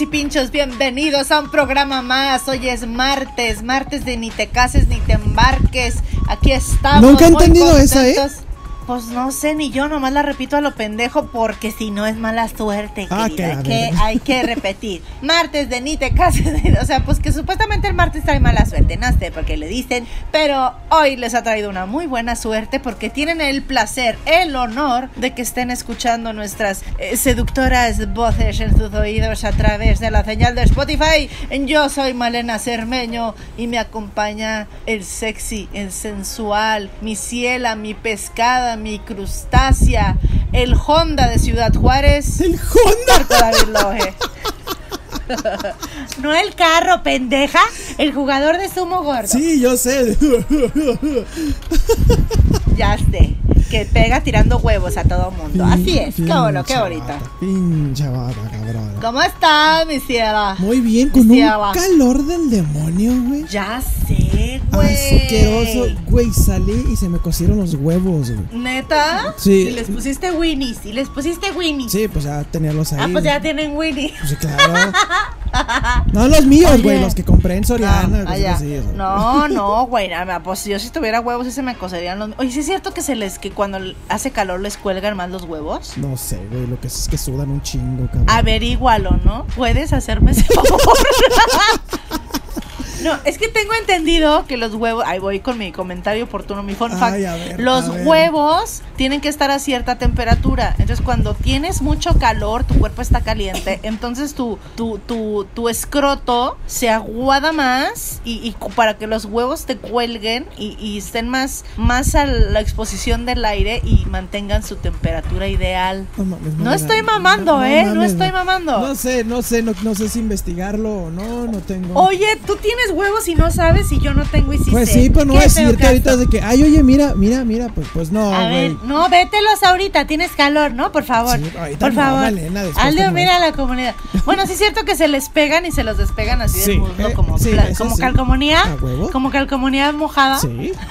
Y pinchos? Bienvenidos a un programa más. Hoy es martes, martes de ni te cases ni te embarques. Aquí estamos. Nunca he entendido esa, ¿eh? Pues no sé, ni yo nomás la repito a lo pendejo porque si no es mala suerte, Ah, querida. que Hay que, repetir. Martes de ni te cases. O sea, pues que supuestamente el martes trae mala suerte, no sé por qué le dicen. Pero hoy les ha traído una muy buena suerte porque tienen el placer, el honor de que estén escuchando nuestras eh, seductoras voces en sus oídos a través de la señal de Spotify. Yo soy Malena Cermeño y me acompaña el sexy, el sensual, mi ciela, mi pescada, mi crustácea, el Honda de Ciudad Juárez. ¡El Honda! David. No el carro, pendeja. El jugador de sumo gordo. Sí, yo sé. Ya sé. Que pega tirando huevos a todo mundo. Así es. Qué bueno, qué vato, Pinche vato, cabrón. ¿Cómo está, mi ciela? Muy bien, con un calor del demonio, güey. Ya sé, güey. Asqueroso, güey. Salí y se me cocieron los huevos, güey. ¿Neta? Sí. Y les pusiste Winnies. Y les pusiste Winnies. Sí, pues ya tenerlos ahí. Ah, pues ya tienen Winnie. Pues sí, claro. No los míos, güey, los que compré en Soriana. Ah, así. No, no, güey. nada, Pues si yo si tuviera huevos, ese me cocerían los. Oye, ¿sí es cierto que se les que cuando hace calor les cuelgan más los huevos? No sé, güey, lo que es, es que sudan un chingo, cabrón. Averígualo, ¿no? ¿Puedes hacerme ese favor? No, es que tengo entendido que los huevos. Ahí voy con mi comentario oportuno, mi fun fact. Ay, a ver, los a ver. huevos tienen que estar a cierta temperatura. Entonces, cuando tienes mucho calor, tu cuerpo está caliente. Entonces, tu, tu, tu, tu escroto se aguada más y, y para que los huevos te cuelguen y, y estén más, más a la exposición del aire y mantengan su temperatura ideal. No, mames, No estoy mamando, ¿eh? No mames, estoy mamando. No sé, no sé, no, no sé si investigarlo o no, no tengo. Oye, tú tienes huevos y no sabes y yo no tengo y sí pues sé. sí, pero no Qué decirte feo ahorita caso. de que, ay, oye, mira, mira, mira, pues, pues no, A ver, güey. no, vételos ahorita, tienes calor, ¿no? Por favor. Sí, ahorita por no, favor. Malena, después Hazle te un mira a la comunidad. Bueno, sí es cierto que se les pegan y se los despegan así Sí, del muslo eh, como, sí, pla- eso como sí. calcomanía. ¿A huevo? Como calcomanía mojada. Sí.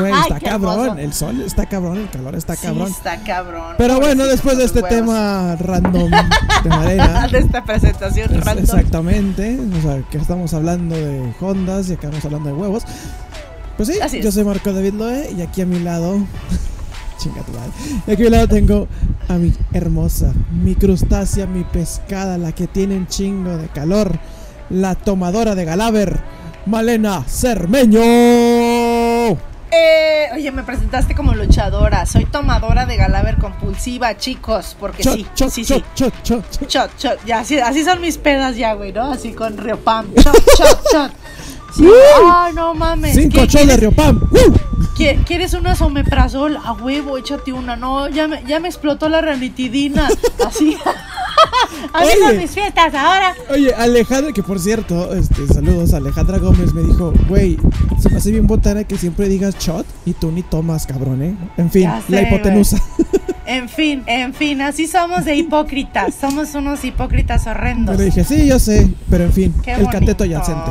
Güey, Ay, está qué cabrón. El sol está cabrón, el calor está Sí, cabrón. está cabrón. Pero bueno, después de los este huevos. tema random de Malena. de esta presentación Es- random. Exactamente, o sea, que estamos hablando de Hondas y acá estamos hablando de huevos. Pues sí, Así yo soy Marco David Loe y aquí a mi lado, chinga tu madre, y aquí a mi lado tengo a mi hermosa, mi crustácea, mi pescada, la que tiene un chingo de calor, la tomadora de Galaver, Malena Cermeño. Oye, me presentaste como luchadora. Soy tomadora de Galaver compulsiva, chicos. Porque Chot, sí, chot, sí, chot, sí. chot, chot, chot. Ya, así, así son mis pedas ya, güey, ¿no? Así con Río Pam. Shot, shot, shot. Sí. Ah, no mames. Cinco ¿Qué shots de quieres? Río Pam. ¡Uh! ¿Qui- ¿Quieres una someprazol? A huevo, échate una. No, ya me, ya me explotó la ranitidina. Así. mis fiestas ahora. Oye, Alejandra, que por cierto, este, saludos, Alejandra Gómez me dijo, güey, se me hace bien botana que siempre digas shot y tú ni tomas, cabrón, ¿eh? En fin, la hipotenusa. En fin, en fin, así somos de hipócritas. Somos unos hipócritas horrendos. Le dije, sí, yo sé, pero en fin, Qué el cateto bonito, yacente.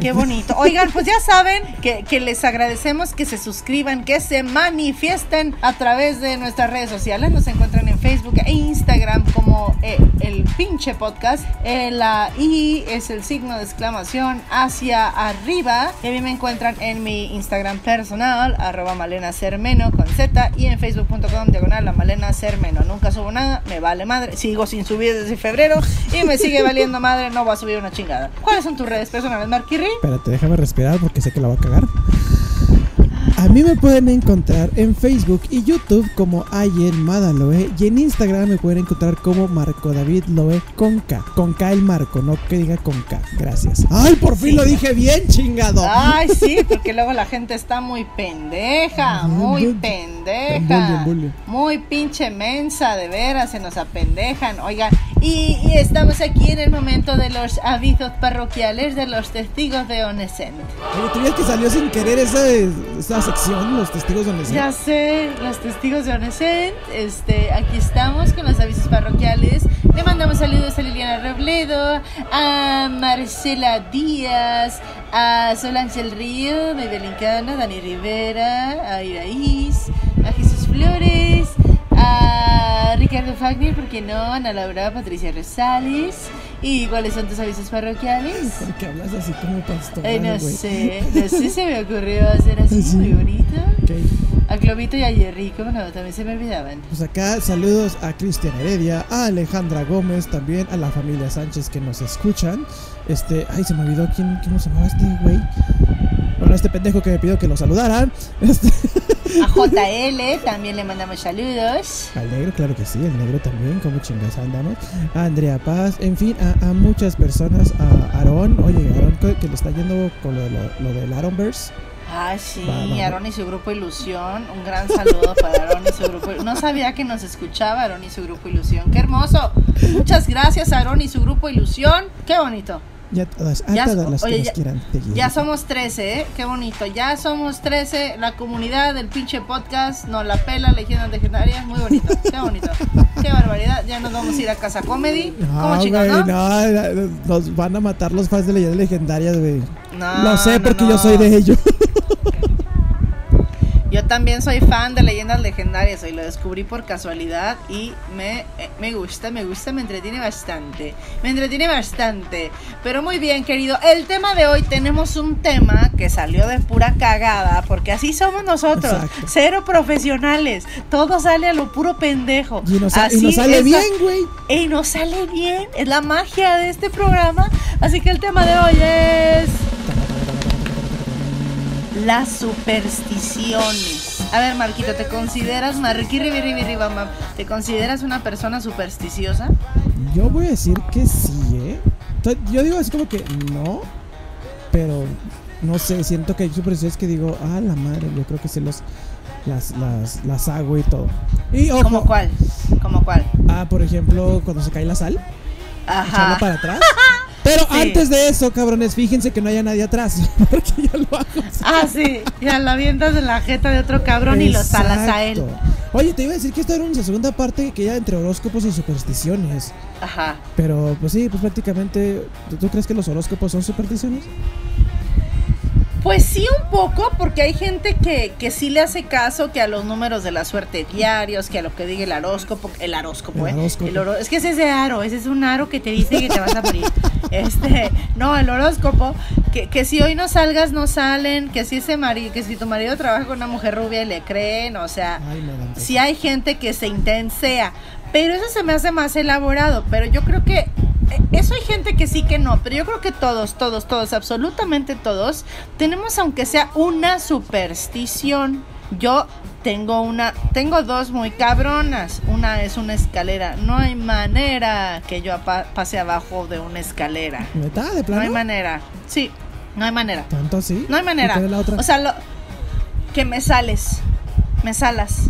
Qué bonito. Oigan, pues ya saben que, que les agradecemos que se suscriban, que se manifiesten a través de nuestras redes sociales. Nos encuentran en Facebook e Instagram como eh, el pinche podcast. Eh, la I es el signo de exclamación hacia arriba. Y a mí me encuentran en mi Instagram personal, arroba malena con Z y en facebook.com diagonal la malena sermeno. Nunca subo nada, me vale madre. Sigo sin subir desde febrero y me sigue valiendo madre, no voy a subir una chingada. ¿Cuáles son tus redes personales, Marquirri? Espérate, déjame respirar porque sé que la va a cagar. A mí me pueden encontrar en Facebook y YouTube como Ayer Madaloe y en Instagram me pueden encontrar como Marco David Loe con K. Con K el Marco, no que diga con K. Gracias. ¡Ay, por fin lo dije bien, chingado! Ay, sí, porque luego la gente está muy pendeja, muy pendeja. Muy pinche mensa, de veras, se nos apendejan. Oigan, y, y estamos aquí en el momento de los avisos parroquiales de los testigos de Onescent. Oye, ¿tú ves que salió sin querer esa, esa sección, los testigos de Onescent? Ya sé, los testigos de Onescent. Este, aquí estamos con los avisos parroquiales. Le mandamos saludos a Liliana Robledo, a Marcela Díaz, a Solange El Río, Maybelline Cano, Dani Rivera, a Iraís, a Jesús Flores, Ricardo Fagner, ¿por qué no? Ana Laura, Patricia Rosales. ¿Y cuáles son tus avisos parroquiales? ¿Por qué hablas así como pastor? Ay, no sé, no sé, se me ocurrió hacer así Sí. muy bonito. Ok. A Globito y a Jerry, como no, también se me olvidaban. Pues acá saludos a Cristian Heredia, a Alejandra Gómez, también a la familia Sánchez que nos escuchan. Este, ay, se me olvidó quién, cómo se llamaba este güey. Bueno, este pendejo que me pidió que lo saludaran. Este, A JL también le mandamos saludos. al negro, claro que sí, el negro también, como chingas andamos. A Andrea Paz, en fin, a, a muchas personas. A Aarón, oye, Aarón que, que le está yendo con lo, lo, lo del Aaronverse. Ah, sí. Aaron y su grupo Ilusión. Un gran saludo para Aaron y su grupo. No sabía que nos escuchaba Aaron y su grupo Ilusión. ¡Qué hermoso! Muchas gracias, Aaron y su grupo Ilusión. ¡Qué bonito! Ya todas, a Ya- todas las oye, que nos ya- quieran seguir. Ya somos 13, ¿eh? Qué bonito. Ya somos 13. La comunidad del pinche podcast nos la pela, leyendas legendarias. Muy bonito. Qué bonito. Qué barbaridad. Ya nos vamos a ir a Casa Comedy. ¿Cómo No, chicos, güey, no? no, nos van a matar los fans de leyendas legendarias, güey. No, Lo sé no, porque no. yo soy de ellos. También soy fan de leyendas legendarias y lo descubrí por casualidad y me, eh, me gusta, me gusta, me entretiene bastante. Me entretiene bastante. Pero muy bien, querido. El tema de hoy tenemos un tema que salió de pura cagada porque así somos nosotros. Exacto. Cero profesionales. Todo sale a lo puro pendejo. Y nos, sa- y Así nos sale bien, güey. y nos sale bien. Es la magia de este programa. Así que el tema de hoy es las supersticiones. A ver, Marquito, ¿te consideras, ¿te consideras una persona supersticiosa? Yo voy a decir que sí, ¿eh? Yo digo así como que no, pero no sé, siento que hay supersticiones que digo, ah, la madre, yo creo que sí los, las, las, las hago y todo. Y ojo, ¿Cómo cuál? ¿Cómo cuál? ah, por ejemplo, cuando se cae la sal, echarla Ajá. para atrás. Pero Sí. antes de eso, cabrones, fíjense que no haya nadie atrás, porque yo lo hago. Ah, sí. Ya la avientas en la jeta de otro cabrón y lo salas a él. Oye, te iba a decir que esto era una segunda parte que ya entre horóscopos y supersticiones. Ajá. Pero pues sí, pues prácticamente, ¿tú, tú crees que los horóscopos son supersticiones? Pues sí, un poco, porque hay gente que, que sí le hace caso que a los números de la suerte diarios, que a lo que diga el horóscopo, el horóscopo, El ¿eh? horóscopo. El oro- es que ese es de aro, ese es un aro que te dice que te vas a morir. Este, no, el horóscopo, que, que si hoy no salgas, no salen, que si ese marido, que si tu marido trabaja con una mujer rubia y le creen, o sea, si hay gente que se intensea, pero eso se me hace más elaborado, pero yo creo que eso hay gente que sí que no, pero yo creo que todos, todos, todos, absolutamente todos, tenemos aunque sea una superstición. Yo tengo una, tengo dos muy cabronas. Una es una escalera. No hay manera que yo pase abajo de una escalera. ¿Neta? ¿De No plano? hay manera. Sí, no hay manera. ¿Tanto así? No hay manera. O sea, lo, que me sales. Me salas.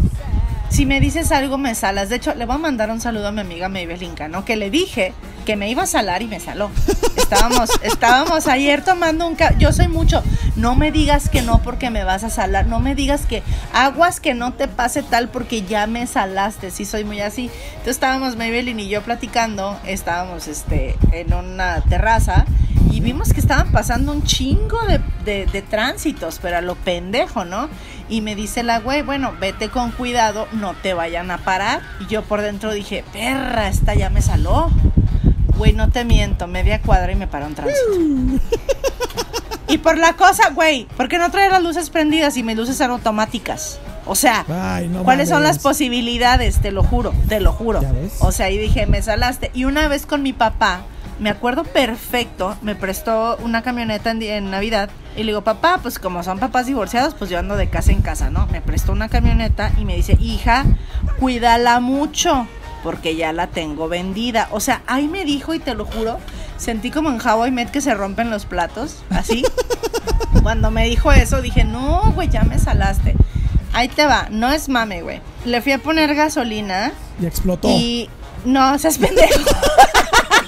Si me dices algo, me salas. De hecho, le voy a mandar un saludo a mi amiga Maybelline ¿no? Que le dije que me iba a salar y me saló. Estábamos, estábamos ayer tomando un ca Yo soy mucho. No me digas que no porque me vas a salar. No me digas que aguas que no te pase tal porque ya me salaste. Sí, soy muy así. Entonces estábamos Maybelline y yo platicando. Estábamos este, en una terraza. Y vimos que estaban pasando un chingo de, de- de tránsitos, pero a lo pendejo, ¿no? Y me dice la güey, bueno, vete con cuidado, no te vayan a parar. Y yo por dentro dije, perra, esta ya me saló. Güey, no te miento, media cuadra y me paró un tránsito. y por la cosa, güey, ¿por qué no traer las luces prendidas y mis luces eran automáticas? O sea, Ay, no ¿cuáles son las posibilidades? Te lo juro, te lo juro. O sea, y dije, me salaste. Y una vez con mi papá, me acuerdo perfecto, me prestó una camioneta en, Navidad. Y le digo, papá, pues como son papás divorciados, pues yo ando de casa en casa, ¿no? Me prestó una camioneta y me dice, hija, cuídala mucho, porque ya la tengo vendida. O sea, ahí me dijo, y te lo juro, sentí como en How I Met que se rompen los platos, así. Cuando me dijo eso, dije, no, güey, ya me salaste. Ahí te va, no es mame, güey. Le fui a poner gasolina Y explotó. y no, seas pendejo.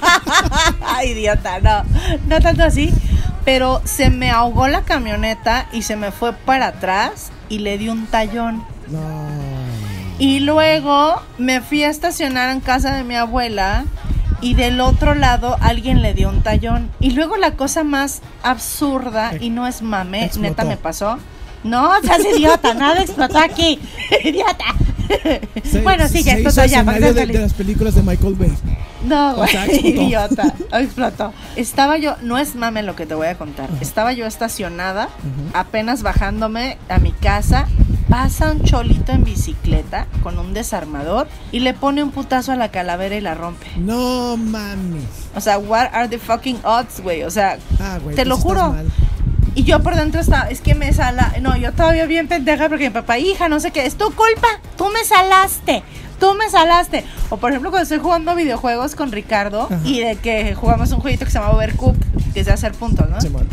Idiota, no, no tanto así. Pero se me ahogó la camioneta y se me fue para atrás y le di un tallón. No. Y luego me fui a estacionar en casa de mi abuela y del otro lado alguien le dio un tallón. Y luego la cosa más absurda, y no es mame, Explotó. neta me pasó. No, seas idiota, nada explotó aquí. idiota. Se- bueno, sí, ya se explotó ya. de, de las películas de Michael Bay. No, O güey, sea, idiota. Explotó. Estaba yo, no es mame lo que te voy a contar. Estaba yo estacionada, apenas bajándome a mi casa. Pasa un cholito en bicicleta con un desarmador y le pone un putazo a la calavera y la rompe. No mames. O sea, what are the fucking odds, güey? O sea, Ah. Te tú lo juro. mal. Y yo por dentro estaba, es que me sala. No, yo todavía bien pendeja porque mi papá, hija, no sé qué, es tu culpa. Tú me salaste. Tú me salaste. O por ejemplo, cuando estoy jugando videojuegos con Ricardo Ajá. y de que jugamos un jueguito que se llama Overcook, que es de hacer puntos, ¿no? Simón.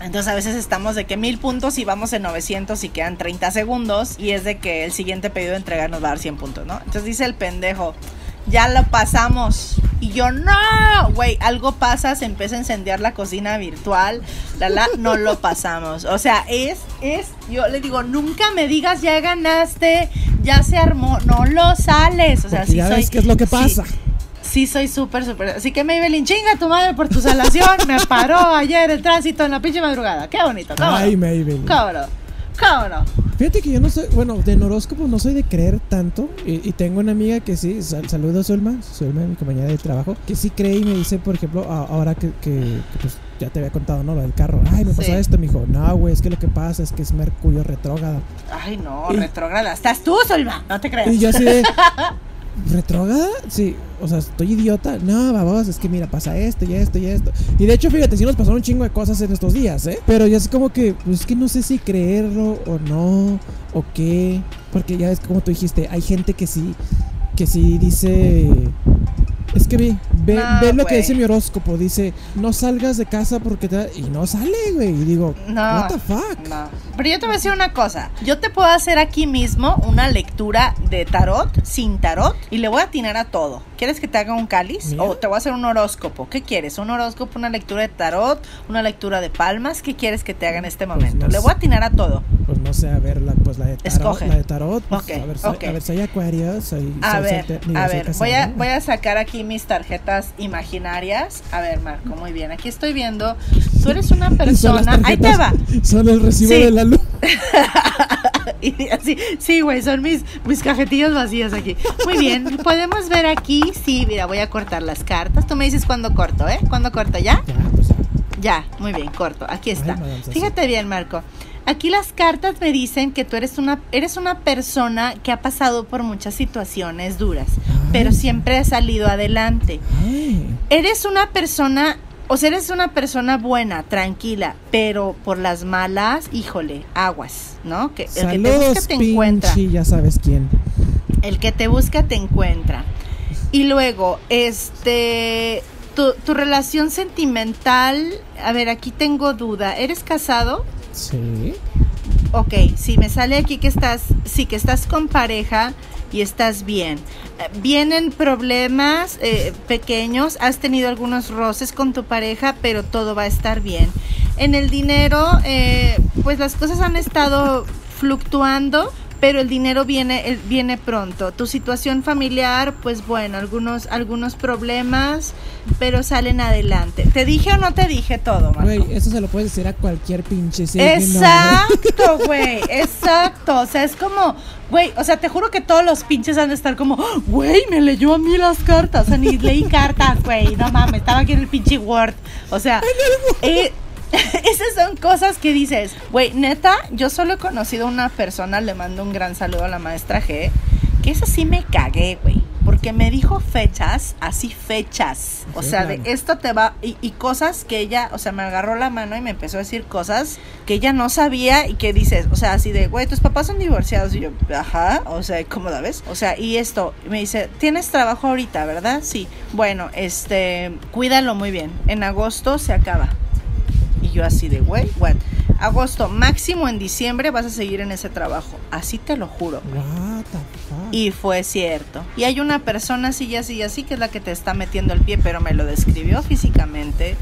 Entonces a veces estamos de que mil puntos y vamos en 900 y quedan 30 segundos y es de que el siguiente pedido de entrega nos va a dar 100 puntos, ¿no? Entonces dice el pendejo, ya lo pasamos. Y yo, no, güey, algo pasa, se empieza a incendiar la cocina virtual, la, la, no lo pasamos. O sea, es, es, yo le digo, nunca me digas ya ganaste, ya se armó, no lo sales. O sea, sí ya soy, ves qué es lo que pasa. Sí, soy súper, súper. Así que Maybelline, chinga tu madre por tu salación. Me paró ayer el tránsito en la pinche madrugada. Qué bonito, cómo Ay. Maybelline. No. Cómo no. Fíjate que yo no soy, bueno, de horóscopo no soy de creer tanto. Y, y tengo una amiga que sí, sal- saludos Zulma, Zulma, mi compañera de trabajo, que sí cree y me dice, por ejemplo, a- ahora que, que- que, pues ya te había contado, ¿no? Lo del carro. Ay, me pasó Sí. esto, me dijo, no, güey, es que lo que pasa es que es Mercurio retrógrado. Ay, no, Y- retrógrada. Estás tú, Solma. No te creas. Y yo así de. ¿Retrógrada? Sí, o sea, estoy idiota. No, babos, es que mira, pasa esto y esto y esto. Y de hecho, fíjate, sí nos pasaron un chingo de cosas en estos días, ¿eh? Pero ya es como que, pues es que no sé si creerlo o no, o qué. Porque ya es como tú dijiste, hay gente que sí, que sí dice. Es que ve, ve, No, ve lo que dice mi horóscopo. Dice, no salgas de casa porque te... Y no sale, güey. Y digo, No. what the fuck. No. Pero yo te voy a decir una cosa. Yo te puedo hacer aquí mismo una lectura de tarot sin tarot y le voy a atinar a todo. ¿Quieres que te haga un cáliz? Mira. O te voy a hacer un horóscopo. ¿Qué quieres? ¿Un horóscopo, una lectura de tarot, una lectura de palmas? ¿Qué quieres que te haga en este momento? no le voy a atinar a todo. Pues no sé, a ver, la, pues la de tarot. Escoge. La de tarot. pues, Ok, a, ver, soy, ok. a ver, soy acuario, soy... A soy ver, a soy ver, voy a, voy a sacar aquí mis tarjetas imaginarias. A ver, Marco, muy bien. Aquí estoy viendo. Tú eres una persona. Ahí te va. Son el recibo Sí. de la luz. Y así, sí, güey, son mis, mis cajetillas vacías aquí. Muy bien, podemos ver aquí. Sí, mira, voy a cortar las cartas. Tú me dices cuándo corto, ¿eh? ¿Cuándo corto ya? Ya, pues ya. Ya, muy bien, corto. Aquí está. Fíjate bien, Marco. Aquí las cartas me dicen que tú eres una, eres una persona que ha pasado por muchas situaciones duras, pero siempre ha salido adelante. Ay, Eres una persona, o sea, eres una persona buena, tranquila, pero por las malas, híjole, aguas, ¿no? Que el que te busca te encuentra. pinche, ya sabes quién. El que te busca te encuentra. Y luego, este, tu, tu relación sentimental, a ver, aquí tengo duda. ¿Eres casado? Sí. Ok, si me sale aquí que estás, sí, que estás con pareja y estás bien. Vienen problemas eh, pequeños, has tenido algunos roces con tu pareja, pero todo va a estar bien. En el dinero, eh, pues las cosas han estado fluctuando, pero el dinero viene, viene pronto. Tu situación familiar, pues bueno, algunos, algunos problemas, pero salen adelante. ¿Te dije o no te dije todo, Marco? Güey, eso se lo puedes decir a cualquier pinche. Exacto, güey, exacto. O sea, es como, güey, o sea, te juro que todos los pinches han de estar como, "Ah, güey, me leyó a mí las cartas. O sea, ni leí cartas, güey, no mames, estaba aquí en el pinche Word. O sea, eh, esas son cosas que dices, güey, neta, yo solo he conocido a una persona, le mando un gran saludo a la maestra G, que esa sí me cagué, güey. Porque me dijo fechas, así fechas. O Sí, sea, de esto te va. Y, y cosas que ella, o sea, me agarró la mano y me empezó a decir cosas que ella no sabía y que dices, o sea, así de, güey, tus papás son divorciados. Y yo, ajá, o sea, ¿cómo la ves? O sea, y esto, y me dice, tienes trabajo ahorita, ¿verdad? Sí. Bueno, este, cuídalo muy bien. En agosto se acaba. Y yo así de, güey, what? Agosto, máximo en diciembre vas a seguir en ese trabajo. Así te lo juro. What the fuck. Y fue cierto. Y hay una persona así y así y así que es la que te está metiendo el pie, pero me lo describió físicamente.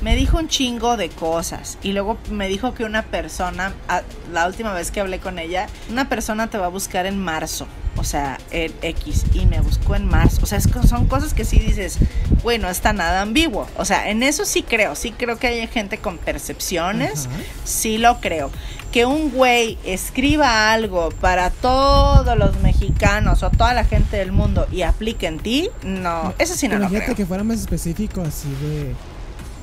Me dijo un chingo de cosas. Y luego me dijo que una persona, a- la última vez que hablé con ella, una persona te va a buscar en marzo. O sea, el X. Y me buscó en marzo. O sea, es son cosas que sí dices, bueno, está nada ambiguo. O sea, en eso sí creo. Sí creo que hay gente con percepciones. Sí lo creo. Que un güey escriba algo para todos los mexicanos o toda la gente del mundo y aplique en ti, no, eso sí no lo Imagínate creo. que fuera más específico así de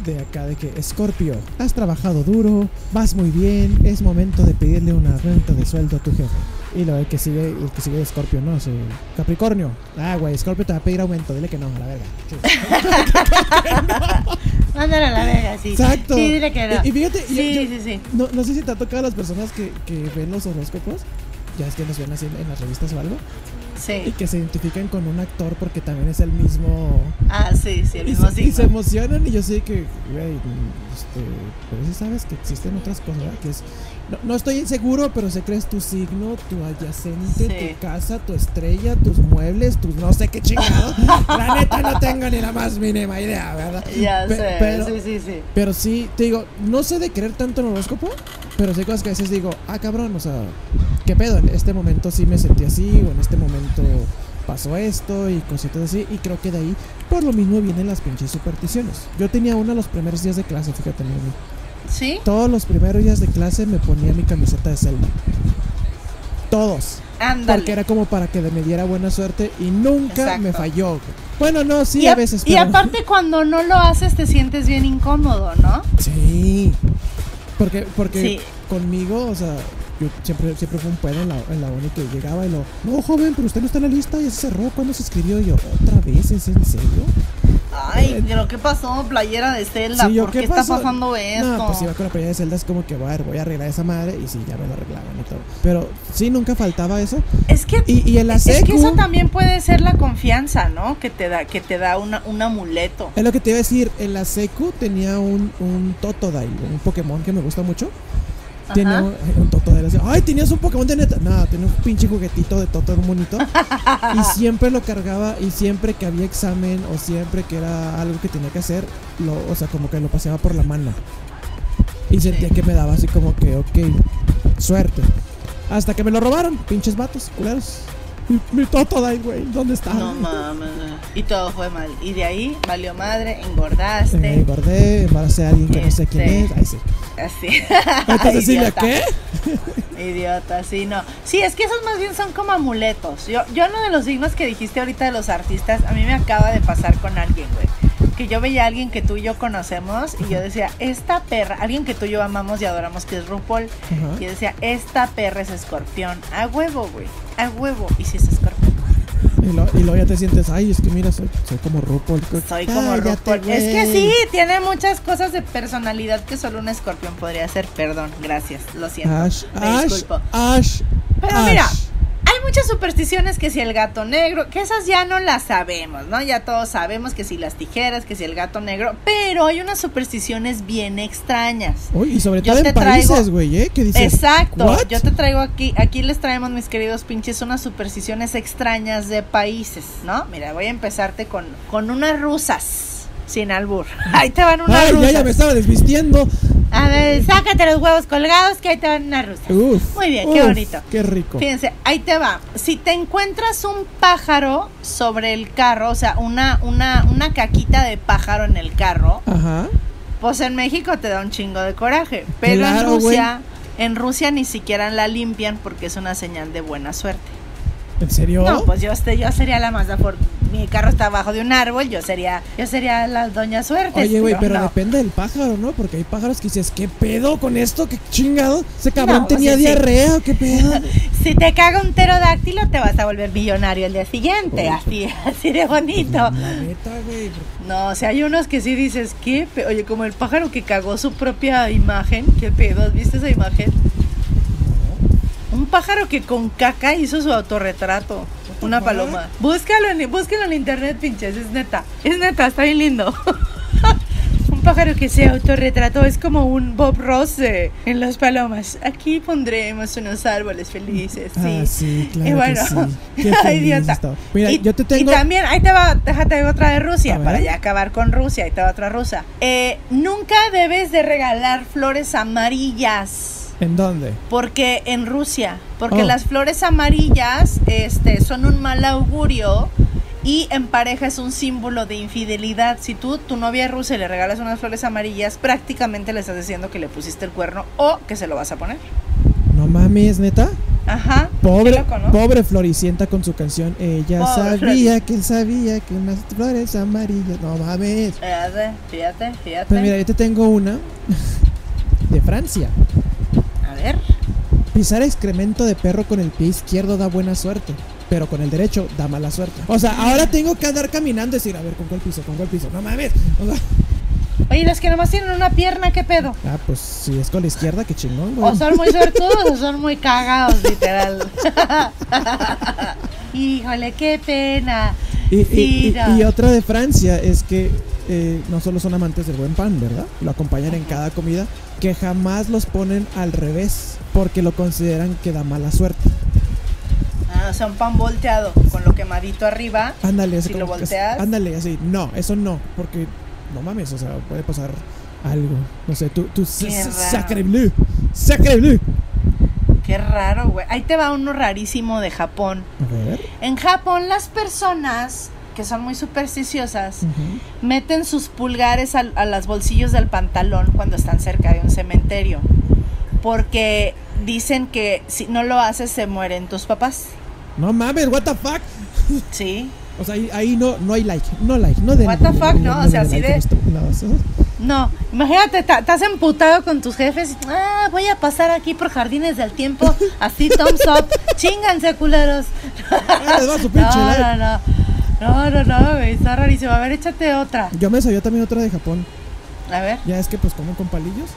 de acá de que Scorpio, has trabajado duro, vas muy bien, es momento de pedirle un aumento de sueldo a tu jefe. Y lo el que sigue, el que sigue Scorpio, no, sí. Capricornio. Ah, güey, Scorpio te va a pedir aumento, dile que no, a la verga. Mándale a la verga, sí. Exacto. Sí, dile que no. Y, y fíjate, sí, yo- sí, sí. No, no sé si te ha tocado a las personas que, que ven los horóscopos, ya es que nos ven así en, en las revistas o algo, y Sí. que se identifican con un actor porque también es el mismo Ah, sí, sí, el y, mismo se, y se emocionan y yo sé que, güey, este, pero sabes que existen otras cosas, ¿verdad? Que es, no, no estoy seguro, pero sé que es tu signo, tu adyacente, Sí. tu casa, tu estrella, tus muebles, tus no sé qué chingados. la neta no tengo ni la más mínima idea, ¿verdad? Ya Pe- sé, pero- sí, sí, sí. Pero sí, te digo, no sé de creer tanto en el horóscopo, pero sé cosas que a veces digo, ah, cabrón, o sea, ¿qué pedo? En este momento sí me sentí así, o en este momento pasó esto y cositas así, y creo que de ahí, por lo mismo, vienen las pinches supersticiones. Yo tenía una los primeros días de clase, fíjate, mira, mira. ¿Sí? todos los primeros días de clase me ponía mi camiseta de Zelda. Todos. Ándale. Porque era como para que me diera buena suerte y nunca Exacto. me falló. Bueno, no, sí, y, a a- veces. y pero- aparte cuando no lo haces te sientes bien incómodo, ¿no? Sí. Porque, porque Sí. conmigo, o sea, yo siempre, siempre fue un pedo en la, en la uni que llegaba y lo, no, joven, pero usted no está en la lista, ya se cerró, ¿cuándo se escribió? Y yo, ¿otra vez? ¿Es en serio? Ay, pero ¿qué pasó? Playera de Zelda, Sí, yo, ¿por qué, ¿qué está pasando esto? No, pues iba con la primera de Zelda, es como que, a ver, voy a arreglar esa madre y sí, ya me lo arreglaban y todo. Pero sí, nunca faltaba eso. Es que Y, y en la es que secu, eso también puede ser la confianza, ¿no? Que te da que te da una, un amuleto. es lo que te iba a decir, en la secu tenía un, un Totodile, un Pokémon que me gusta mucho. Ajá. un, un Totodile. así, Ay, tenías un Pokémon de neta. No, tenía un pinche juguetito de Toto bonito. y siempre lo cargaba y siempre que había examen o siempre que era algo que tenía que hacer, lo, o sea, como que lo paseaba por la mano. Y sentía que me daba así como que, ok, suerte. Hasta que me lo robaron, pinches vatos, culeros. Mi, mi Totodile, güey, ¿dónde está? No mames. Y todo fue mal. Y de ahí valió madre, engordaste. Me engordé, embaracé a alguien que no sé quién Este. es. Ay, sí. Así. Silvia, Idiota. ¿qué? Idiota, sí, no. Sí, es que esos más bien son como amuletos. Yo, yo uno de los signos que dijiste ahorita de los artistas, a mí me acaba de pasar con alguien, güey. Que yo veía a alguien que tú y yo conocemos y yo decía, esta perra, alguien que tú y yo amamos y adoramos que es RuPaul. Y yo decía, esta perra es escorpión. A huevo, güey. A huevo. Y si es escorpión. Y, lo- y luego ya te sientes, ay, es que mira, soy, soy como RuPaul. Soy como Cállate, RuPaul. Es que sí, tiene muchas cosas de personalidad que solo un escorpión podría hacer. Perdón, gracias. Lo siento. Ash, Me Ash, disculpo. Ash. Pero Ash. mira, hay muchas supersticiones que si el gato negro, que esas ya no las sabemos, ¿no? Ya todos sabemos que si las tijeras, que si el gato negro, pero hay unas supersticiones bien extrañas. Uy, y sobre todo en países, güey, ¿eh? Que dices, Exacto, "What?". yo te traigo aquí, aquí les traemos mis queridos pinches unas supersticiones extrañas de países, ¿no? Mira, voy a empezarte con, con unas rusas, sin albur. Ahí te van unas Ay, ya, rusas. ya me estaba desvistiendo. A ver, sácate los huevos colgados que ahí te van una rusa. Uf, Muy bien, qué bonito. Qué rico. Fíjense, ahí te va. Si te encuentras un pájaro sobre el carro, o sea, una, una, una caquita de pájaro en el carro, Ajá. pues en México te da un chingo de coraje. Pero Claro, en Rusia, en Rusia ni siquiera la limpian porque es una señal de buena suerte. ¿En serio? No, pues yo, este- yo sería la más afor- Mi carro está abajo de un árbol, yo sería, yo sería la doña suerte. Oye, güey, pero no. depende del pájaro, ¿no? Porque hay pájaros que dices, ¿qué pedo con esto? ¿Qué chingado? ¿Ese cabrón No, tenía sí, sí. diarrea o qué pedo? Si te caga un pterodáctilo, te vas a volver millonario el día siguiente. Así, así de bonito. La neta, güey. No, o sea, hay unos que sí dices, ¿qué? pe- Oye, como el pájaro que cagó su propia imagen. ¿Qué pedo? ¿Has visto esa imagen? Un pájaro que con caca hizo su autorretrato. Una paloma. Búscalo en, búscalo en internet, pinches. Es neta. Es neta, está bien lindo. un pájaro que se autorretrató. Es como un Bob Ross eh, en las palomas. Aquí pondremos unos árboles felices. Sí. Ah, sí, claro Y bueno, que sí. Qué idiota. Mira, y, yo te y tengo... también, ahí te va, déjate otra de Rusia, para ya acabar con Rusia, ahí te va otra rusa. Eh, nunca debes de regalar flores amarillas. ¿En dónde? Porque en Rusia, porque Oh. las flores amarillas este, son un mal augurio y en pareja es un símbolo de infidelidad. Si tú, tu novia rusa le regalas unas flores amarillas, prácticamente le estás diciendo que le pusiste el cuerno o que se lo vas a poner. No mames, neta. Ajá. Pobre, qué loco, ¿no? pobre Floricienta con su canción. Ella Pobre sabía que sabía que unas flores amarillas. No mames. Fíjate, fíjate, fíjate. Pues mira, yo te tengo una de Francia. Ver. Pisar excremento de perro con el pie izquierdo da buena suerte, pero con el derecho da mala suerte. O sea, ahora tengo que andar caminando y decir, a ver, ¿con cuál piso? ¿Con cuál piso? No mames. O sea, Oye, los que nomás tienen una pierna, ¿qué pedo? ah, pues si es con la izquierda, qué chingón, güey. O son muy suertudos o son muy cagados, literal. Híjole, qué pena. Y, y- Sí, y- no. y otra de Francia es que eh, no solo son amantes del buen pan, ¿verdad? Lo acompañan en cada comida, que jamás los ponen al revés, porque lo consideran que da mala suerte. Ah, o sea, un pan volteado con lo quemadito arriba. Ándale, así Si lo volteas. ándale, así. No, eso no, porque no mames, o sea, puede pasar algo. No sé, tú, tú, bleu, sacre bleu. Qué raro, güey. Ahí te va uno rarísimo de Japón. A ver. En Japón, las personas que son muy supersticiosas meten sus pulgares al- a, los bolsillos del pantalón cuando están cerca de un cementerio. Porque dicen que si no lo haces, se mueren tus papás. No mames, what the fuck. Sí. O sea, ahí, ahí no, no hay like, no like, no den. What the fuck, ¿no? O sea, así like de- no, No, imagínate, estás emputado con tus jefes. y, Ah, voy a pasar aquí por jardines del tiempo. Así, thumbs up. Chínganse, culeros. Ah, No, no, no. No, no, no, güey. Está rarísimo. A ver, échate otra. Yo me sabía también otra de Japón. A ver. Ya es que pues comen con palillos.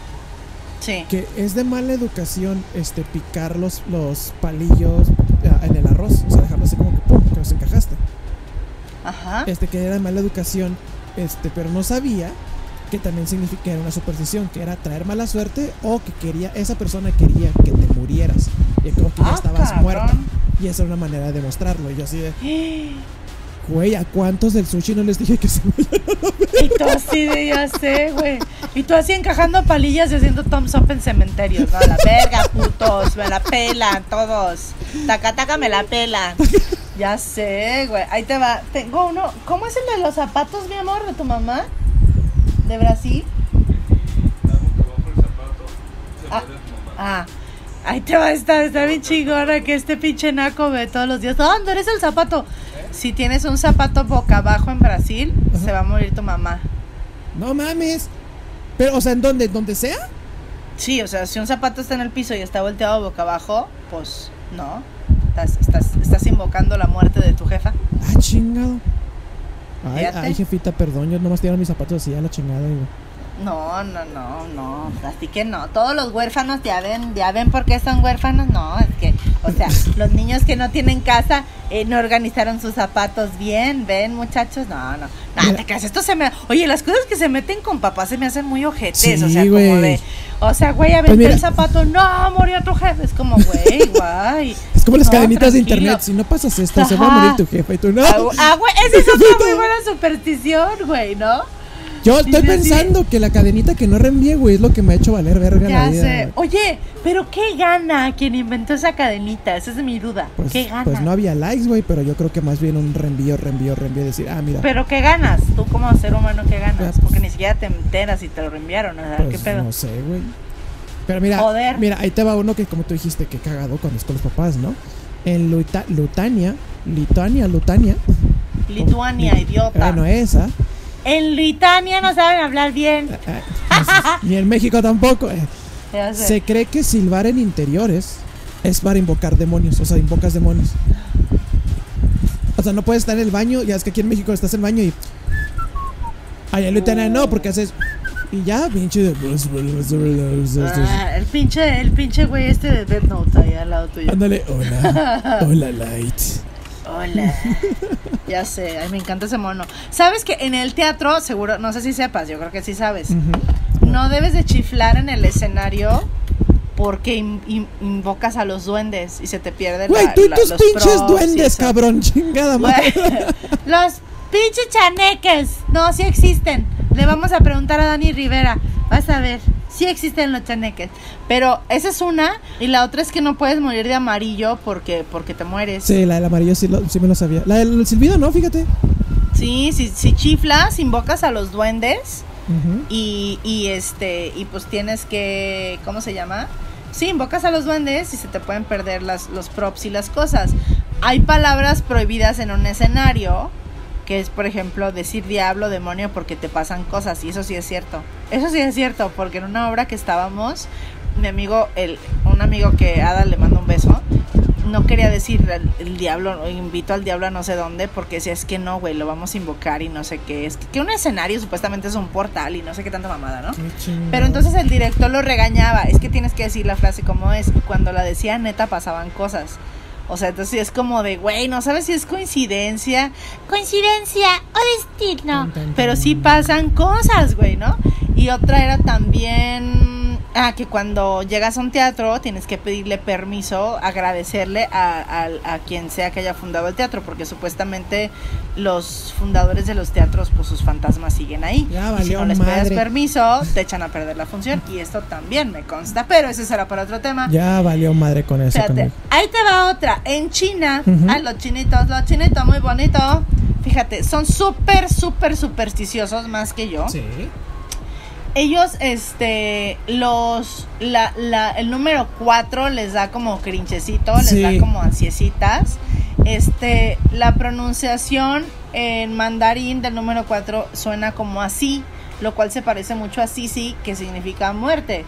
Sí. Que es de mala educación este picar los, los palillos ah, en el arroz. O sea, dejarlo así como que pum, que los encajaste. Ajá. Este que era de mala educación. Este, pero no sabía que también significa era una superstición, que era traer mala suerte o que quería, esa persona quería que te murieras. Y como que ya Ah, estabas cabrón. muerta. Y esa era una manera de demostrarlo. Y yo así de, güey, ¿a cuántos del sushi no les dije que se vayan? Y tú así de, ya sé, güey. Y tú así encajando palillas y haciendo thumbs up en cementerios, ¿no? La verga, putos. Me la pelan todos. Taca, taca, me la pelan. Ya sé, güey. Ahí te va. Tengo uno. ¿Cómo es el de los zapatos, mi amor, de tu mamá? ¿De Brasil? Ah, ah. Ahí te va a estar, está bien chingona que este pinche naco ve todos los días. ¿Dónde eres el zapato? Si tienes un zapato boca abajo en Brasil, Ajá. se va a morir tu mamá. No mames. Pero, o sea, ¿en dónde? ¿Donde sea? Sí, o sea, si un zapato está en el piso y está volteado boca abajo, pues no. Estás, estás, estás invocando la muerte de tu jefa. Ah, chingado. Ay, ay, jefita, perdón, yo nomás tiraron mis zapatos así a la chingada. digo. No, no, no, no. Así que no. Todos los huérfanos ya ven, ya ven por qué son huérfanos. No, es que, o sea, los niños que no tienen casa eh, no organizaron sus zapatos bien. Ven, muchachos. No, no. Mira. te creas. Esto se me. Oye, las cosas que se meten con papá se me hacen muy ojetes. Sí, o sea, como de. O sea, güey, aventé Pues el zapato. No, murió tu jefe. Es como, güey, guay. Es como las No, cadenitas de internet. Si no pasas esto, se va a morir tu jefa y tú no. Ah, güey, esa es otra muy buena superstición, güey, ¿no? Yo estoy pensando que la cadenita que no reenvié, güey, es lo que me ha hecho valer verga Ya la vida. sé. Oye, pero ¿qué gana quien inventó esa cadenita? Esa es mi duda. Pues, ¿Qué gana? pues no había likes, güey, pero yo creo que más bien un reenvío, reenvío, reenvío, decir, ah, mira, Pero ¿qué ganas? Tú como ser humano, ¿qué ganas? Pues- Porque ni siquiera te enteras y te lo reenviaron. O sea, ¿qué pues pedo? no sé, güey. Pero mira, Joder. mira, ahí te va uno que como tú dijiste, que cagado cuando es con los papás, ¿no? En Luta- Lutania, Lituania, Lutania. Lituania, idiota. Bueno, esa. En Lituania no saben hablar bien. ni en México tampoco. eh. Se cree que silbar en interiores es para invocar demonios, o sea, invocas demonios. O sea, no puedes estar en el baño, ya es que aquí en México estás en el baño y. Ay, en Lutania no, porque haces. Y ya, pinche de. Ah, el pinche, el pinche güey este de Death Note ahí al lado tuyo. Ándale, hola. Hola, Light. Hola. ya sé, ay, me encanta ese mono. ¿Sabes que en el teatro, seguro, no sé si sepas, yo creo que sí sabes, no debes de chiflar en el escenario porque in- in- invocas a los duendes y se te pierden Güey, tú y la- tus los pinches duendes, cabrón, chingada madre. Los pinches chaneques, no, sí existen. Le vamos a preguntar a Dani Rivera, vas a ver, sí existen los chaneques. Pero esa es una y la otra es que no puedes morir de amarillo porque, porque te mueres. Sí, la del amarillo sí, lo- sí me lo sabía. La del silbido, ¿no? Fíjate. Sí, si, si chiflas, invocas a los duendes y, y este, y pues tienes que, ¿cómo se llama? Sí, invocas a los duendes y se te pueden perder las, los props y las cosas. Hay palabras prohibidas en un escenario, que es, por ejemplo, decir diablo, demonio, porque te pasan cosas, y eso sí es cierto. Eso sí es cierto, porque en una obra que estábamos, mi amigo, el, un amigo que Ada le manda un beso, no quería decir el, el diablo, invito al diablo a no sé dónde, porque si es que no, güey, lo vamos a invocar y no sé qué. Es que, que un escenario supuestamente es un portal y no sé qué tanta mamada, ¿no? Pero entonces el director lo regañaba, es que tienes que decir la frase como es, y cuando la decía neta pasaban cosas. O sea, entonces es como de, güey, no sabes si es coincidencia, Coincidencia o destino. Pero sí pasan cosas, güey, ¿no? Y otra era también, ah, que cuando llegas a un teatro tienes que pedirle permiso, agradecerle a, a- a quien sea que haya fundado el teatro, porque supuestamente los fundadores de los teatros, pues sus fantasmas siguen ahí. Ya y si valió no les madre. permiso, te echan a perder la función. Y esto también me consta, pero eso será para otro tema. Ya valió madre con eso. Fíjate, carnal. ahí te va otra. En China, Ujú. ah, los chinitos, los chinitos, muy bonito. Fíjate, son súper, súper supersticiosos más que yo. Sí. Ellos, este, los, la, la, el número 4 les da como crinchecito, les Sí. da como ansiecitas. Este, la pronunciación en mandarín del número 4 suena como así, lo cual se parece mucho a Sisi, que significa muerte.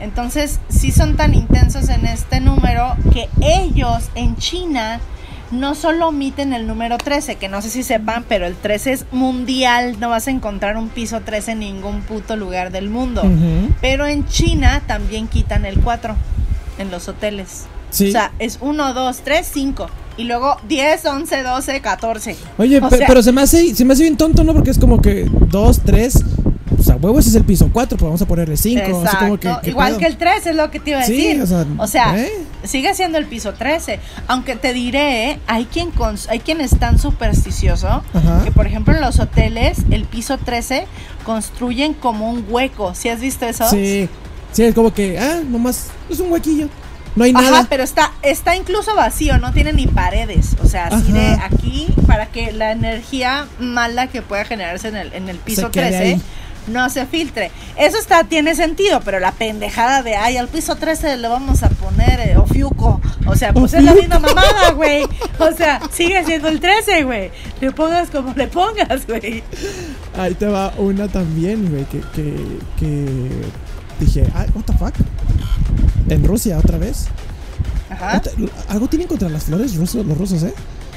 Entonces, sí son tan intensos en este número que ellos en China no solo omiten el número 13, que no sé si sepan, pero el 13 es mundial, no vas a encontrar un piso 13 en ningún puto lugar del mundo. Uh -huh. Pero en China también quitan el 4 en los hoteles. Sí. O sea, es 1, 2, 3, 5. Y luego 10, 11, 12, 14. Oye, o sea, pero se me, hace, se me hace bien tonto, ¿no? Porque es como que 2, 3, pues a huevo ese es el piso 4, pues vamos a ponerle 5. Que, Igual que el 13 es lo que te iba a decir. Sí, o sea, ¿eh? sigue siendo el piso 13. Aunque te diré, hay quien, hay quien es tan supersticioso que, por ejemplo, en los hoteles, el piso 13 construyen como un hueco. ¿Sí has visto eso? Sí. Sí, es como que, ah, nomás, es un huequillo. No hay Ajá, nada. pero está, está incluso vacío, no tiene ni paredes. O sea, así de aquí, para que la energía mala que pueda generarse en el, en el piso 13 ahí no se filtre. Eso está, tiene sentido, pero la pendejada de ay, al piso 13 le vamos a poner eh, ofiuco. O sea, pues es la misma mamada, güey. O sea, sigue siendo el 13, güey. Le pongas como le pongas, güey. Ahí te va una también, güey, que, que, que dije, ah, what the fuck. En Rusia otra vez. Ajá. Algo tienen contra las flores rusos, los rusos, ¿eh?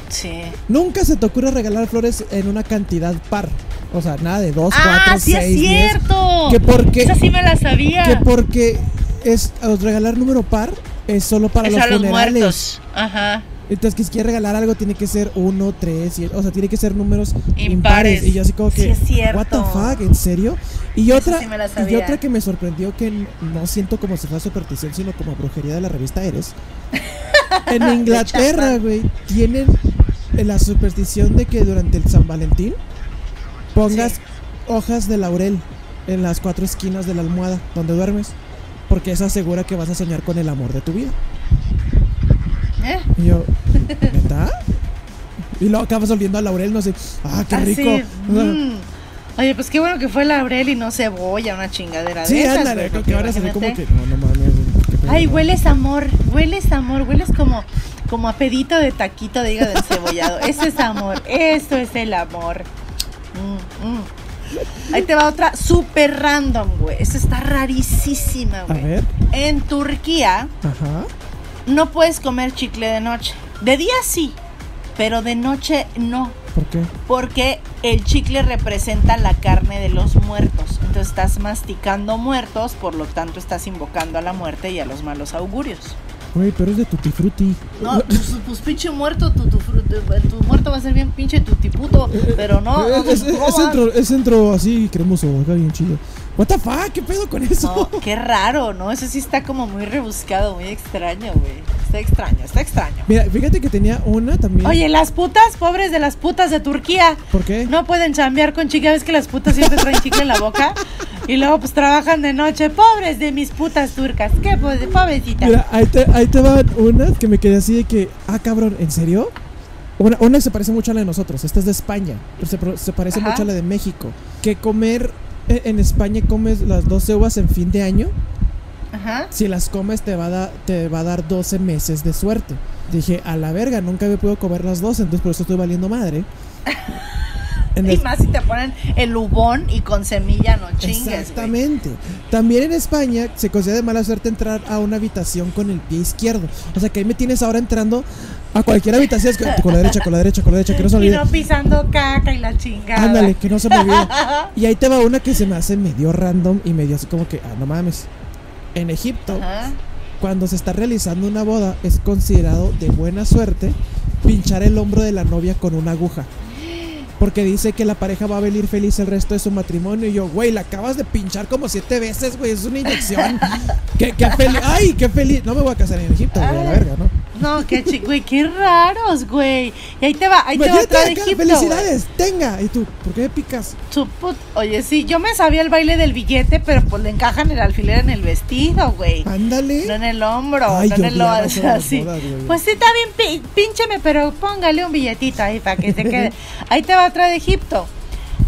Sí. Nunca se te ocurre regalar flores en una cantidad par. O sea, nada de dos, Ah, cuatro, sí es seis, diez. cierto. Que porque- Esa sí me la sabía. Que porque es al regalar número par es solo para es los a los funerales. muertos. Ajá. Entonces, que si quieres regalar algo, tiene que ser uno, tres, siete, o sea, tiene que ser números Impares. impares. Y yo así como Sí, que, es cierto. what the fuck, ¿en serio? Y Eso otra, sí me la y otra que me sorprendió que no siento como si fuera superstición, sino como brujería de la revista Eres. en Inglaterra, güey, tienen la superstición de que durante el San Valentín pongas Sí. hojas de laurel en las cuatro esquinas de la almohada donde duermes. Porque eso asegura que vas a soñar con el amor de tu vida. ¿Eh? Y yo, ¿neta? Y luego acabas oliendo a laurel, no sé. ¡Ah, qué Así, rico! mm. Oye, pues qué bueno que fue laurel y no cebolla, una chingadera de Sí, esas, ándale, que ahora se ve como que. No, no mames. Ay, hueles amor, hueles amor, hueles como, como a pedito de taquito de hígado encebollado. Ese es amor, eso es el amor. Mm, mm. Ahí te va otra super random, güey. Esta está rarísima, A güey. ver. En Turquía Ajá. no puedes comer chicle de noche. De día sí, pero de noche no. ¿Por qué? Porque el chicle representa la carne de los muertos. Entonces estás masticando muertos, por lo tanto estás invocando a la muerte y a los malos augurios. Güey, pero es de tutti frutti. No, pues, pues pinche muerto, tu, tu, fru- tu- tu muerto va a ser bien pinche tutiputo, pero no, Eh, es, no, es- no, es centro, es centro así cremoso, acá bien chido. What the fuck, ¿qué pedo con eso? no, qué raro, ¿no? Eso sí está como muy rebuscado, muy extraño, güey. Está extraño, está extraño. Mira, fíjate que tenía una también. Oye, las putas, pobres de las putas de Turquía, ¿Por qué? no pueden chambear con chicle, ves que las putas siempre traen chicle en la boca y luego pues trabajan de noche, pobres de mis putas turcas, qué po- pobrecita. Mira, ahí te, ahí te van unas que me quedé así de que, ah, cabrón, ¿en serio? Una, una se parece mucho a la de nosotros, esta es de España, pero se, parece Ajá. mucho a la de México. Que comer en España comes las 12 uvas en fin de año, Ajá. si las comes te va, a da- te va a dar 12 meses de suerte. Dije, a la verga, nunca había podido comer las 12, entonces por eso estoy valiendo madre. En Y más si te ponen el ubón y con semilla, no chingues. Exactamente. También en España se considera de mala suerte entrar a una habitación con el pie izquierdo. O sea que ahí me tienes ahora entrando a cualquier habitación es que- con la derecha, con la derecha, con la derecha, que no se Y no pisando caca y la chingada. Ándale, que no se me olvide. Y ahí te va una que se me hace medio random y medio así como que, ah, no mames. En Egipto, Ajá. cuando se está realizando una boda, es considerado de buena suerte pinchar el hombro de la novia con una aguja. Porque dice que la pareja va a venir feliz el resto de su matrimonio. Y yo, güey, la acabas de pinchar como siete veces, güey. Es una inyección. qué, qué feliz. ¡Ay, qué feliz! No me voy a casar en Egipto, güey, la Ay. verga, ¿no? No, qué chi- güey, qué raros, güey. Y ahí te va, ahí te va otra de Egipto. ¡Felicidades! ¡Tenga! ¿Y tú? ¿Por qué picas? put- Oye, sí, yo me sabía el baile del billete, pero pues le encajan el alfiler en el vestido, güey. Ándale. No en el hombro, Ay, no en el las así. Pues sí, está bien, píncheme, pero póngale un billetito ahí para que se quede. Ahí te va otra de Egipto.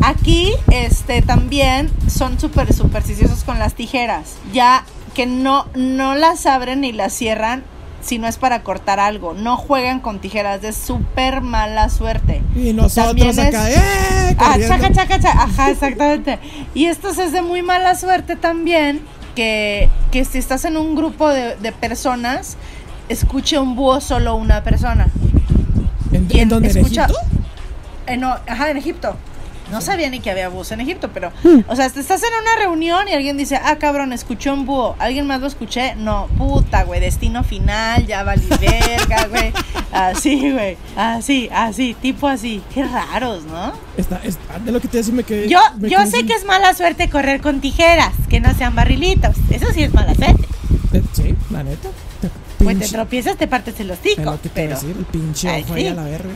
Aquí, este, también son súper supersticiosos con las tijeras. Ya que no, no las abren ni las cierran si no es para cortar algo. No juegan con tijeras, de súper mala suerte. Y nosotros También es- acá, ¡eh! Ah, chaca, chaca, chaca. Ajá, exactamente. Y esto es de muy mala suerte también, que, que si estás en un grupo de, de personas, escuche un búho solo una persona. ¿En, Y en dónde? ¿En escucha- Egipto? Eh, no, ajá, en Egipto. No sabía ni que había búhos en Egipto, pero... Hmm. O sea, te estás en una reunión y alguien dice, ah, cabrón, escuché un búho. ¿Alguien más lo escuché? No, puta, güey, destino final, ya valí verga, güey. Así, güey. Así, así, tipo así. Qué raros, ¿no? Está, es, de lo que te decía, me quedé. Yo, me yo sé sin- que es mala suerte correr con tijeras, que no sean barrilitos. Eso sí es mala suerte. Eh, Sí, la neta. Pues te tropiezas, te partes el Es hocico. lo que te a decir, el pinche ojo ahí sí. a la verga.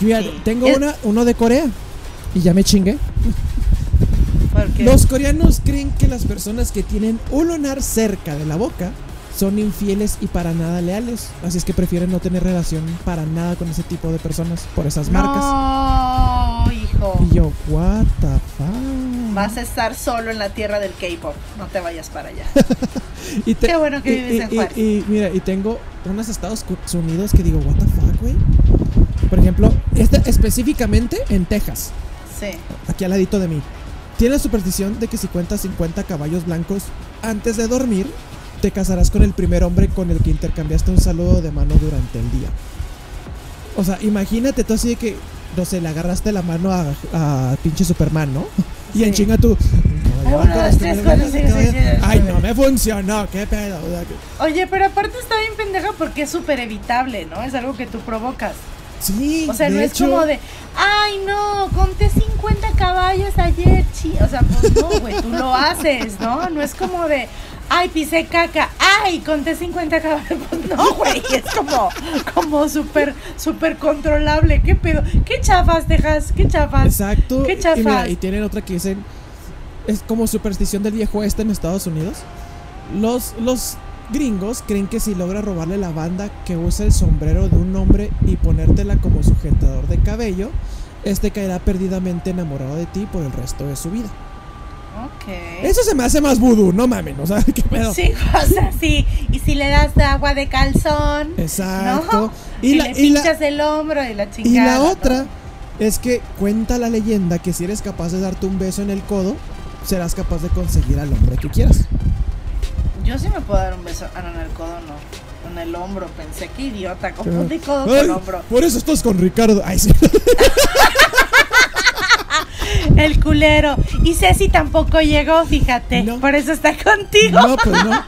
Yo ya Sí. tengo Es- una, uno de Corea. Y ya me chingué. Los coreanos creen que las personas que tienen un lunar cerca de la boca son infieles y para nada leales. Así es que prefieren no tener relación para nada con ese tipo de personas por esas marcas. No, hijo. Y yo, what the fuck. Vas a estar solo en la tierra del K-pop. No te vayas para allá. Y te- Qué bueno que y- vives y- en y- Juárez. Y, mira, y tengo unos Estados Unidos que digo, what the fuck, güey. Por ejemplo, este específicamente en Texas, Sí. aquí al ladito de mí. Tiene la superstición de que si cuentas 50 caballos blancos antes de dormir, te casarás con el primer hombre con el que intercambiaste un saludo de mano durante el día. O sea, imagínate tú así de que, no sé, le agarraste la mano a, a pinche Superman, ¿no? Y en chinga tú. Ay, no me funcionó, qué pedo. O sea, que- Oye, pero aparte está bien pendeja porque es súper evitable, ¿no? Es algo que tú provocas. Sí, O sea, no es hecho, como de, ay, no, conté 50 caballos ayer, chi. O sea, pues no, güey, tú lo haces, ¿no? No es como de, ay, pisé caca, ay, conté 50 caballos. Pues no, güey, es como, como súper, súper controlable. ¿Qué pedo? ¿Qué chafas, Texas? ¿Qué chafas? Exacto. Qué y, mira, chafas. y tienen otra que dicen es como superstición del viejo oeste en Estados Unidos. Los, los gringos creen que si logras robarle la banda que usa el sombrero de un hombre y ponértela como sujetador de cabello, este caerá perdidamente enamorado de ti por el resto de su vida. Ok. Eso se me hace más vudú, no mames, o sea, qué pedo. Sí, o sea, sí. Y si le das agua de calzón. Exacto. ¿no? Y Y, la- le y la- pinchas el hombro y la Y chingada. la ¿no? otra es que cuenta la leyenda que si eres capaz de darte un beso en el codo, serás capaz de conseguir al hombre que quieras. Yo sí me puedo dar un beso. Ah, no, en el codo no. En el hombro. Pensé que idiota. Confundí codo Ay, con hombro. por eso estás con Ricardo. Ay, sí. El culero. Y Ceci tampoco llegó, fíjate. No. Por eso está contigo. No, pues no.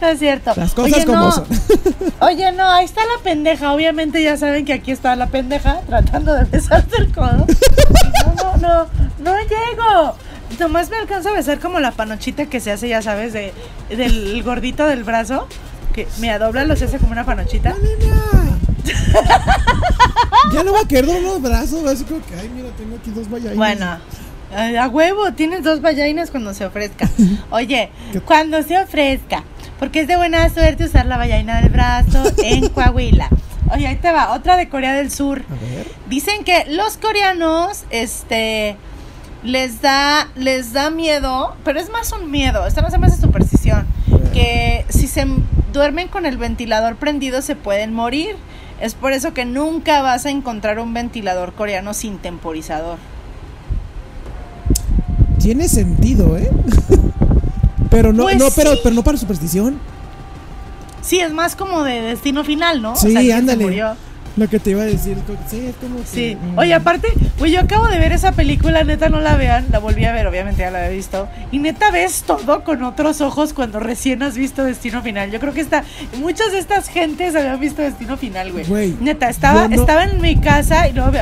No es cierto. Las cosas Oye, como no. son. Oye, no, ahí está la pendeja. Obviamente ya saben que aquí está la pendeja tratando de besarte el codo. No, no, no, no llego. Nomás me alcanzo a besar como la panochita que se hace, ya sabes, de, del gordito del brazo. Que me dobla los hace como una panochita. Nena. ya no va a quedar los brazos. Ser como que, ay, mira, tengo aquí dos vallainas. Bueno, eh, a huevo, tienes dos vallainas cuando se ofrezca. Oye, cuando se ofrezca, porque es de buena suerte usar la vallaina del brazo en Coahuila. Oye, ahí te va, otra de Corea del Sur. A ver. Dicen que los coreanos, este, les da, les da miedo, pero es más un miedo, esto no se me hace superstición, que si se duermen con el ventilador prendido se pueden morir. Es por eso que nunca vas a encontrar un ventilador coreano sin temporizador. Tiene sentido, ¿eh? pero no, Pues no, pero, sí. pero no para superstición. Sí, es más como de destino final, ¿no? Sí, ¿quién se ándale. Lo que te iba a decir. Sí, es como que. Sí. mm. Oye, aparte, pues yo acabo de ver esa película, neta no la vean, la volví a ver, obviamente ya la había visto. Y neta ves todo con otros ojos cuando recién has visto Destino Final. Yo creo que esta, muchas de estas gentes habían visto Destino Final, güey. Güey, Neta, estaba, no- estaba en mi casa y luego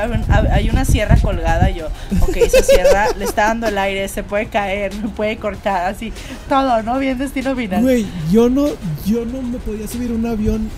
hay una sierra colgada. Y yo, ok, esa sierra le está dando el aire, se puede caer, me puede cortar, así, todo, ¿no? Bien Destino Final. Güey, yo no, yo no me podía subir un avión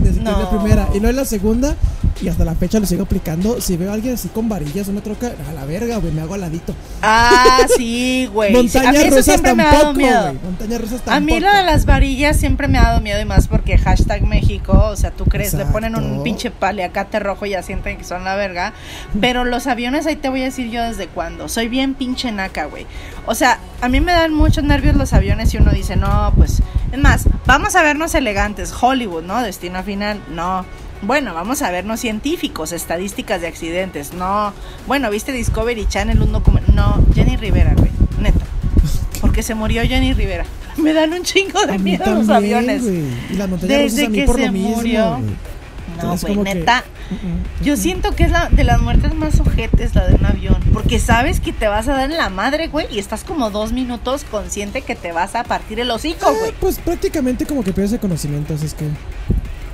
desde que es la No. primera. Y no es la segunda. Y hasta la fecha lo sigo aplicando. Si veo a alguien así con varillas, una troca, a la verga, güey, me hago aladito. Ah, sí, güey. Montañas rusas tampoco, güey. Montañas rusas tampoco. A mí lo de las varillas siempre me ha dado miedo y más porque hashtag México, o sea, tú crees, le ponen un pinche paliacate rojo y ya sienten que son la verga. Pero los aviones, ahí te voy a decir yo desde cuándo. Soy bien pinche naca, güey. O sea, a mí me dan muchos nervios los aviones y uno dice, no, pues, es más, vamos a vernos elegantes, Hollywood, ¿no? Destino final, no. Bueno, vamos a vernos científicos, estadísticas de accidentes, no. Bueno, ¿viste Discovery Channel un documento? No, Jenny Rivera, güey, neta. Porque se murió Jenny Rivera. Me dan un chingo de miedo los aviones. Y las montañas Desde rusas a mí que por se lo mismo, murió. No, güey, que- neta. Mm. Yo siento que es la de las muertes más ojetes la de un avión. Porque sabes que te vas a dar en la madre, güey. Y estás como dos minutos consciente que te vas a partir el hocico, Eh, güey. pues prácticamente como que pierdes el conocimiento, así es que...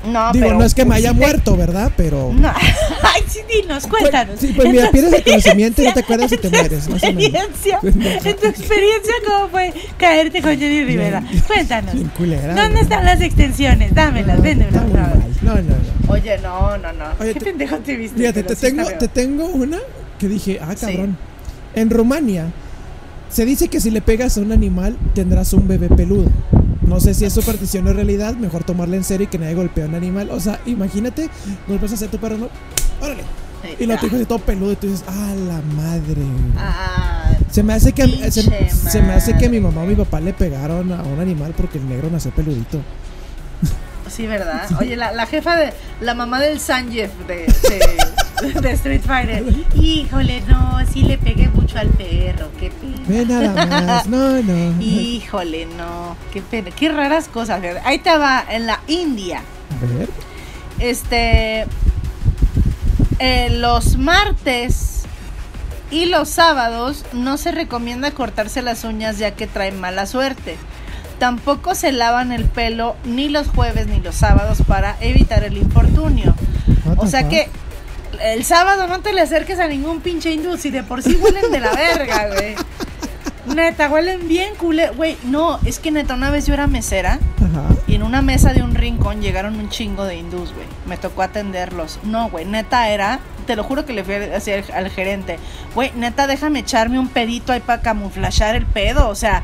No, Digo, pero. no es que me pues, haya sí te- muerto, ¿verdad? Pero... No. Ay, sí, dinos, cuéntanos. Pues, sí, pues mira, pierdes el conocimiento y no te acuerdas si te mueres, más o menos. experiencia, Cuéntanos. en tu experiencia, ¿cómo fue caerte con Jenny Rivera? Bien. Cuéntanos. Bien culera, ¿Dónde güey. están las extensiones? Dámelas, véndemelas. No, no, no. Oye, no, no, no. Oye, ¿Qué te- pendejo te viste? Fíjate, Pero te sí está tengo, te tengo una que dije, ah, Sí. cabrón. En Rumania se dice que si le pegas a un animal tendrás un bebé peludo. No sé si es superstición o realidad, mejor tomarla en serio y que nadie golpee a un animal. O sea, imagínate, golpeas a hacer tu perro, no, órale. Y lo así todo peludo y tú dices, ah, la madre. Ah, Se me hace que a- se, me hace que mi mamá o mi papá le pegaron a un animal porque el negro nació peludito. sí, ¿verdad? Oye, la, la jefa de. La mamá del Sanjeev de, de, de Street Fighter. Híjole, no, sí le pegué mucho al perro. Qué pena. Ve nada más, no, no. Híjole, no. Qué pena. Qué raras cosas. Ahí va, en la India. A ver. Este. eh, los martes y los sábados no se recomienda cortarse las uñas ya que traen mala suerte. Tampoco se lavan el pelo ni los jueves ni los sábados para evitar el infortunio. O sea que el sábado no te le acerques a ningún pinche hindú si de por sí huelen de la verga, güey. Neta, huelen bien culé. Güey, no, es que neta, una vez yo era mesera Ajá. y en una mesa de un rincón llegaron un chingo de hindús, güey. Me tocó atenderlos. No, güey, neta era, te lo juro que le fui a decir al, al gerente, güey, neta, déjame echarme un pedito ahí para camuflachar el pedo. O sea,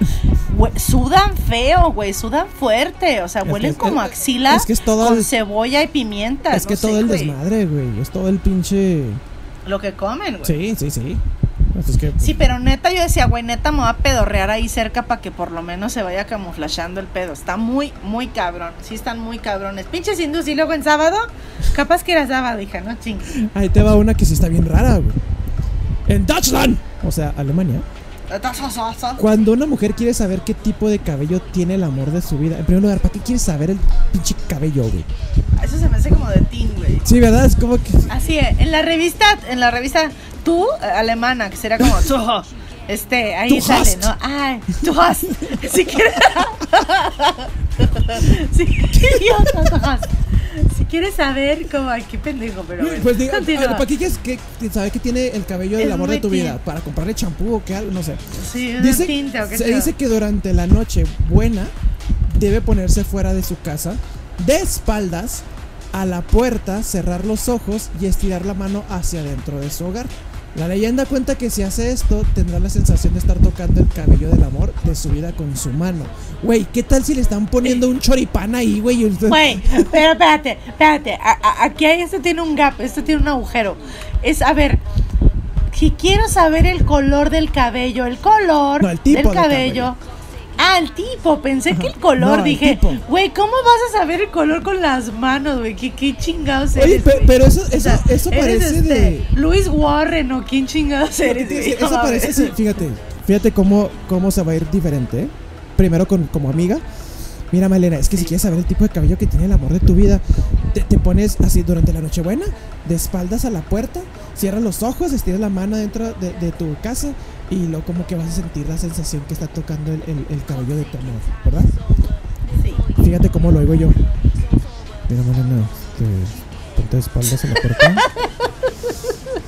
sudan feo, güey, sudan fuerte. O sea, Es huelen que- como es- axila es que todo con el- cebolla y pimienta. Es que todo el desmadre, güey. Es todo el pinche. Lo que comen, güey. Sí, sí, sí. Pues es que. Sí, pero neta yo decía, güey, neta me voy a pedorrear ahí cerca para que por lo menos se vaya camuflachando el pedo. Está muy, muy cabrón. Sí están muy cabrones. Pinches hindús y luego en sábado, capaz que era sábado, hija, no ching. Ahí te va una que sí está bien rara, güey. En Deutschland, o sea, Alemania, cuando una mujer quiere saber qué tipo de cabello tiene el amor de su vida, en primer lugar, ¿para qué quieres saber el pinche cabello, güey? Eso se me hace como de teen, güey. Sí, ¿verdad? Es como que. Así es, en la revista, en la revista Tú, eh, alemana, que será como este, ahí sale. ¿no? Ay, tú hast. Si quieres. si, hast. Si quieres saber cómo, ay, qué pendejo, pero bueno. Pues diga, continúa. ¿para qué quieres que, que saber que tiene el cabello del Es amor de muy tu vida? ¿Para comprarle champú o qué algo? No sé. Sí, Dice, un tinte o qué se dice que durante la noche buena debe ponerse fuera de su casa, de espaldas, a la puerta, cerrar los ojos y estirar la mano hacia adentro de su hogar. La leyenda cuenta que si hace esto tendrá la sensación de estar tocando el cabello del amor de su vida con su mano. Güey, ¿qué tal si le están poniendo un choripán ahí, güey? usted- Güey, pero espérate, espérate. a- a- aquí hay, esto tiene un gap, esto tiene un agujero. Es, a ver, si quiero saber el color del cabello, el color No, el tipo del de cabello. Ah, el tipo, pensé que el color, No, dije, güey, ¿cómo vas a saber el color con las manos, güey? ¿Qué, qué chingados Oye, eres, pe- güey? pero eso, O eso, sea, eso parece este, de... Luis Warren o quién chingados eres. Eso No parece, sí, fíjate, fíjate cómo, cómo se va a ir diferente. ¿eh? Primero con, como amiga. Mira, Malena, es que si quieres saber el tipo de cabello que tiene el amor de tu vida, te, te pones así durante la Nochebuena, de espaldas a la puerta, cierras los ojos, estiras la mano dentro de, de tu casa y luego como que vas a sentir la sensación que está tocando el, el- el cabello de tu amor, ¿verdad? Sí. Fíjate cómo lo oigo yo. Mira, Malena, este, ponte de espaldas a la puerta.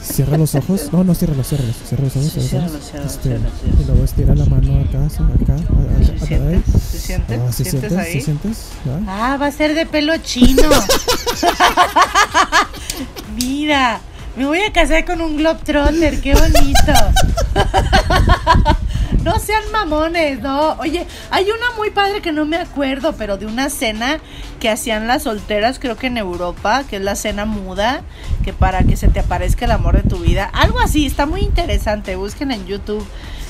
Cierra los ojos. No, no, ciérralos, ciérralos. Cierra los ojos. Cierra los ojos. Este. Y luego estira la mano acá, acá, a- a- ¿Se a- siente? ahí. ¿Se siente? Ah, ¿sí ¿Sientes sientes? sientes? Ah, va a ser de pelo chino. Mira, me voy a casar con un globetrotter, qué bonito. No sean mamones, no. Oye, hay una muy padre que no me acuerdo, pero de una cena que hacían las solteras, creo que en Europa, que es la cena muda, que para que se te aparezca el amor de tu vida. Algo así, está muy interesante. Busquen en YouTube.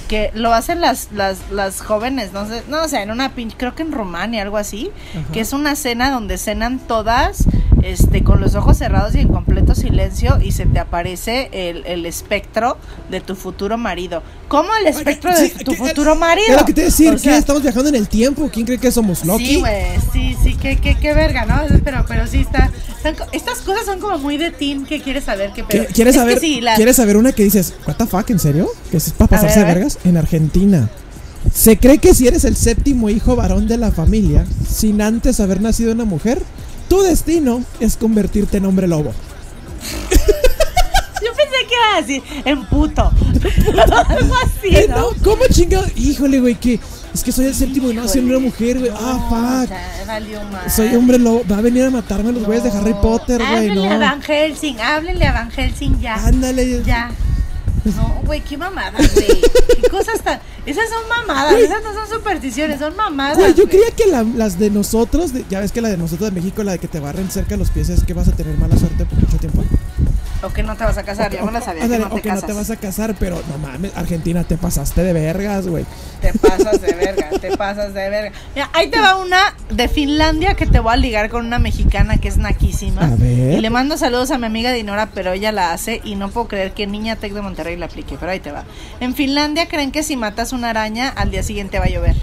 Que lo hacen las, las, las jóvenes, no sé, no sé, en una pinche, creo que en Rumania, algo así, Ajá. que es una cena donde cenan todas, este, con los ojos cerrados y en completo silencio, y se te aparece el, el espectro de tu futuro marido. ¿Cómo el espectro Sí, de tu que- futuro marido? Lo que te decir, O sea, estamos viajando en el tiempo. ¿Quién cree que somos Loki? Sí, güey, sí, sí, qué, qué, qué verga, ¿no? Pero, pero sí está. están estas cosas son como muy de teen que quieres saber qué ¿Qué- pero ¿Quieres es saber, sí, ¿Quieres saber una que dices, what the fuck, en serio? Que es para ver, pasarse de ver. vergas. En Argentina. Se cree que si eres el séptimo hijo varón de la familia, sin antes haber nacido una mujer, tu destino es convertirte en hombre lobo. Yo pensé que iba a decir en puto. Algo así, Eh, ¿Cómo chingado? Híjole, güey, que es que soy el séptimo y no soy una mujer, güey. No, Ah, fuck. ya valió mal. Soy hombre lobo. Va a venir a matarme los güeyes de Harry Potter, güey. Háblenle a. Van Helsing, háblenle a Van Helsing ya. Ándale. Ya. No, güey, qué mamadas, güey. Qué cosas tan. Esas son mamadas, esas no son supersticiones, son mamadas. Güey, yo creía que la- las de nosotros, de- ya ves que la de nosotros de México, la de que te barren cerca los pies, es que vas a tener mala suerte por mucho tiempo. O que no te vas a casar, yo no la sabía. que Ándale, no te o que no te vas a casar, pero no mames, Argentina, te pasaste de vergas, güey. Te pasas de verga, te pasas de verga. Mira, ahí te va una de Finlandia que te voy a ligar con una mexicana que es naquísima. A ver. Y le mando saludos a mi amiga Dinora, pero ella la hace y no puedo creer que Niña Tech de Monterrey la aplique, pero ahí te va. En Finlandia creen que si matas una araña, al día siguiente va a llover.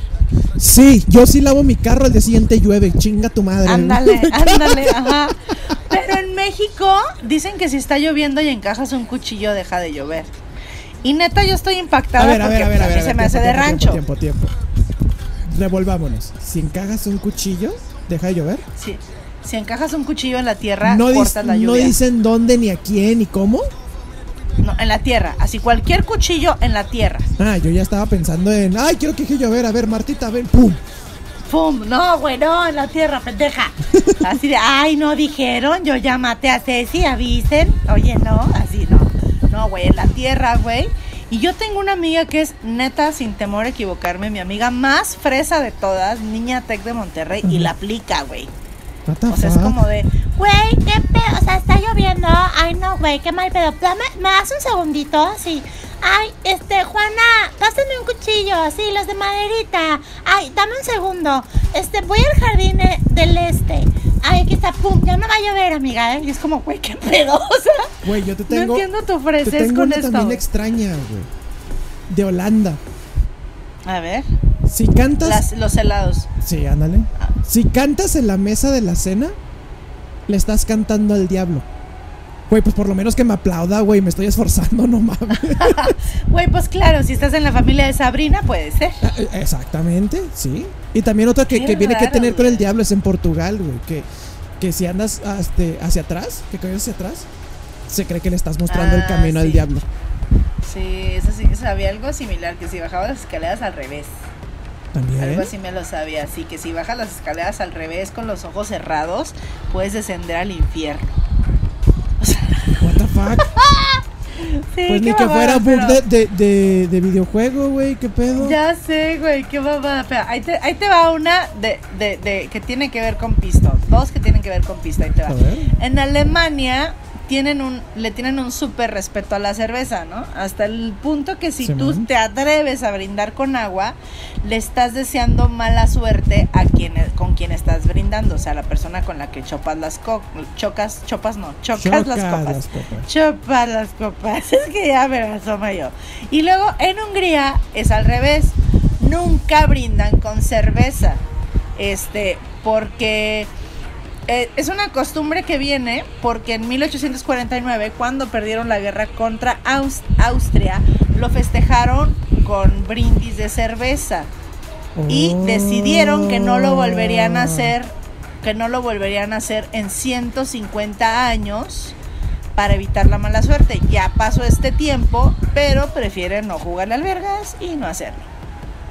Sí, yo sí lavo mi carro, al día siguiente llueve, chinga tu madre. Ándale, ándale, ajá. Pero en México dicen que si está lloviendo y encajas un cuchillo, deja de llover. Y neta, yo estoy impactada A ver, a porque ver, a ver, pues, a ver. mí a se me hace de rancho. Tiempo, tiempo, tiempo. Revolvámonos. Si encajas un cuchillo, deja de llover. Sí. Si encajas un cuchillo en la tierra, No, cortas la no lluvia. dicen dónde, ni a quién, ni cómo. No, en la tierra. Así cualquier cuchillo en la tierra. Ah, yo ya estaba pensando en. Ay, quiero que yo. A ver, a ver, Martita, ven. ¡Pum! ¡Pum! No, güey, no, en la tierra, pendeja. Así de, ay, no dijeron, yo ya maté a Ceci, avisen. Oye, no, así no. No, güey, en la tierra, güey. Y yo tengo una amiga que es neta, sin temor a equivocarme, mi amiga más fresa de todas, niña tech de Monterrey, y la aplica, güey. O sea, es como de, Güey, qué pedo. O sea, está lloviendo. Ay, no, güey, qué mal pedo. Dame, ¿Me das un segundito? Sí. Ay, este, Juana, pásame un cuchillo. Sí, los de maderita. Ay, dame un segundo. Este, voy al jardín eh, del este. Ay, aquí está, pum. Ya no va a llover, amiga, ¿eh? y es como, güey, qué pedo. O sea, Güey, yo te no tengo. entiendo tu te fresez tengo con una esto. también extraña, güey. De Holanda. A ver, Si cantas. las- los helados. Sí, ándale. Si cantas en la mesa de la cena, le estás cantando al diablo. Güey, pues por lo menos que me aplauda, güey. Me estoy esforzando, no mames. Güey, pues claro, si estás en la familia de Sabrina, puede ser. Ah, eh, Exactamente, sí. Y también otra que, que viene que tener con el diablo es en Portugal, güey. Que, que si andas este, hacia atrás, que caminas hacia atrás, se cree que le estás mostrando el Ah, camino al diablo. Sí, eso sí, sabía algo similar, que si bajabas las escaleras al revés. También. Algo así me lo sabía, así que si bajas las escaleras al revés con los ojos cerrados, puedes descender al infierno. What the fuck. Sí, Pues ni que fuera bug pero- de, de, de, de videojuego, güey. ¿Qué pedo? Ya sé, güey, qué mamada. Pero ahí te, ahí te va una de, de, de que tiene que ver con pisto. Dos que tienen que ver con pisto. Ahí te va. En Alemania tienen un, le tienen un súper respeto a la cerveza, ¿no? Hasta el punto que si tú te atreves a brindar con agua, le estás deseando mala suerte a quien, con quien estás brindando. O sea, la persona con la que chopas las co chocas, chopas no, chocas las copas. las copas. Chopas las copas. Es que ya me asoma yo. Y luego en Hungría es al revés. Nunca brindan con cerveza. Este, porque eh, es una costumbre que viene porque en 1849, cuando perdieron la guerra contra Aus- Austria, lo festejaron con brindis de cerveza y Oh. decidieron que no lo volverían a hacer, que no lo volverían a hacer en 150 años para evitar la mala suerte. Ya pasó este tiempo, pero prefieren no jugarle al vergas y no hacerlo.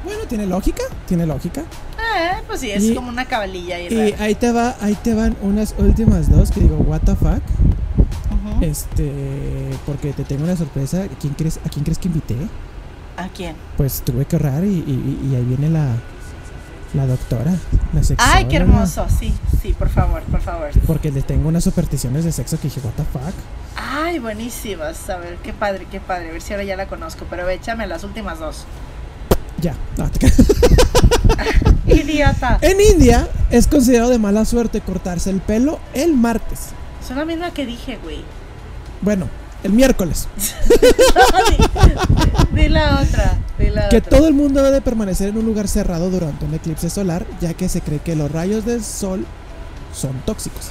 Bueno, tiene lógica, tiene lógica. Ah, pues sí, es Y- como una cabalilla y, Y ahí te va, ahí te van unas últimas dos que digo, what the fuck. Este, porque te tengo una sorpresa. ¿A quién crees, a quién crees que invité? ¿A quién? Pues tuve que ahorrar y, y- y ahí viene la, la doctora, la sexóloga. Ay, qué hermoso. Sí, sí, por favor, por favor. Porque le tengo unas supersticiones de sexo que dije, what the fuck. Ay, buenísimas. A ver, qué padre, qué padre. A ver si ahora ya la conozco. Pero échame las últimas dos. Ya. no, te. Idiota. en India es considerado de mala suerte cortarse el pelo el martes. Son la misma que dije, güey. Bueno, el miércoles. La otra. Di la Que otra. todo el mundo debe permanecer en un lugar cerrado durante un eclipse solar, ya que se cree que los rayos del sol son tóxicos.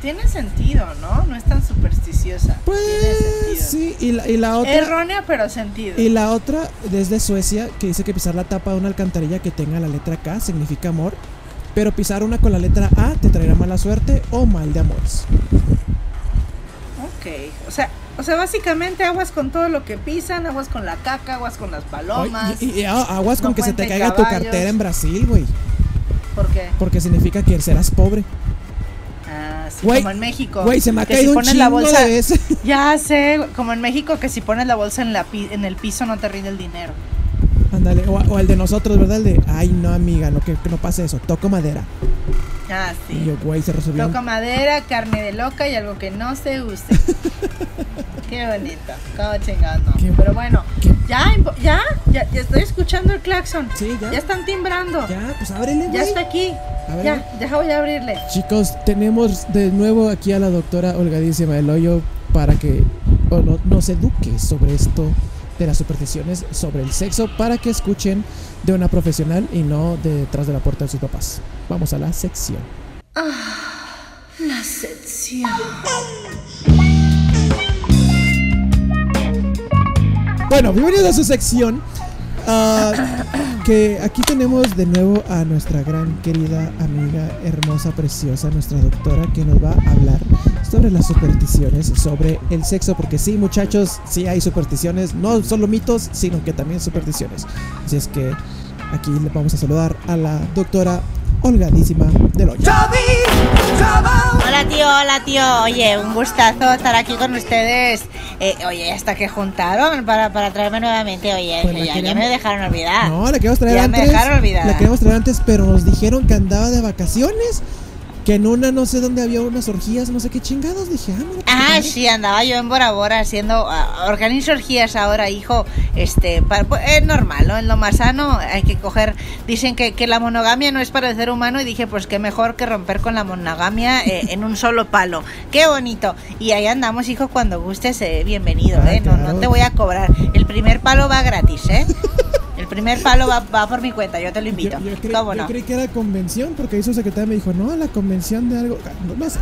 Tiene sentido, ¿no? No es tan supersticiosa. Pues sí, y la, y la otra Errónea, pero sentido. y la otra desde Suecia que dice que pisar la tapa de una alcantarilla que tenga la letra K significa amor, pero pisar una con la letra A te traerá mala suerte o mal de amores. Ok. O sea, o sea, básicamente aguas con todo lo que pisan, aguas con la caca, aguas con las Ay, palomas. y, y aguas con que se te caiga tu cartera en Brasil, güey, ¿Por qué? porque significa que serás pobre. Ah, sí, Güey, como en México. Güey, se me ha que si caído un pones la bolsa, de. Ya sé, como en México que si pones la bolsa en, la pi- en el piso no te rinde el dinero. Ándale, o, o el de nosotros, ¿verdad? El de, ay, no, amiga, no, que, que no pase eso, toco madera. Ah, Y sí. yo, güey, se resolvió. Toca madera, carne de loca y algo que no se use. Qué bonito. No. Qué- Pero bueno, ya, ya, ya, ya estoy escuchando el claxon. Sí, ya. Ya están timbrando. Ya, Ya, pues ábrele, güey. está aquí. Ya, ya voy a abrirle. Chicos, tenemos de nuevo aquí a la doctora Holgadísima del Hoyo para que no- nos eduque sobre esto de las supersticiones, sobre el sexo, para que escuchen de una profesional y no de detrás de la puerta de sus papás. Vamos a la sección. La sección. Bueno, bienvenidos a su sección. ah, que aquí tenemos de nuevo a nuestra gran querida amiga, hermosa, preciosa, nuestra doctora, que nos va a hablar sobre las supersticiones, sobre el sexo, porque sí, muchachos, sí hay supersticiones, no solo mitos, sino que también supersticiones. Así es que aquí le vamos a saludar a la doctora holgadísima del hoyo. Hola tío, hola tío. Oye, un gustazo estar aquí con ustedes. Eh, oye, hasta que juntaron para, para traerme nuevamente. Oye, Pues ya, ya queríamos- me dejaron olvidar. No, la queríamos traer Ya me antes. dejaron olvidada. La queríamos traer antes, pero nos dijeron que andaba de vacaciones. Que en una no sé dónde había unas orgías, no sé qué chingados. Dije, ah, mira, Ah, padre. sí, andaba yo en Bora Bora haciendo, ah, organizo orgías ahora, hijo, este, pa- pues, es normal, ¿no? En lo más sano hay que coger, dicen que, que la monogamia no es para el ser humano y dije, pues qué mejor que romper con la monogamia eh, en un solo palo, qué bonito. Y ahí andamos, hijo, cuando gustes, eh, bienvenido, Ah, ¿eh? No, no te voy a cobrar, el primer palo va gratis, ¿eh? Primer palo va, va por mi cuenta, yo te lo invito. Yo, yo creí, ¿Cómo yo no? creí que era convención porque su secretaria me dijo, no, la convención de algo. No, no sé.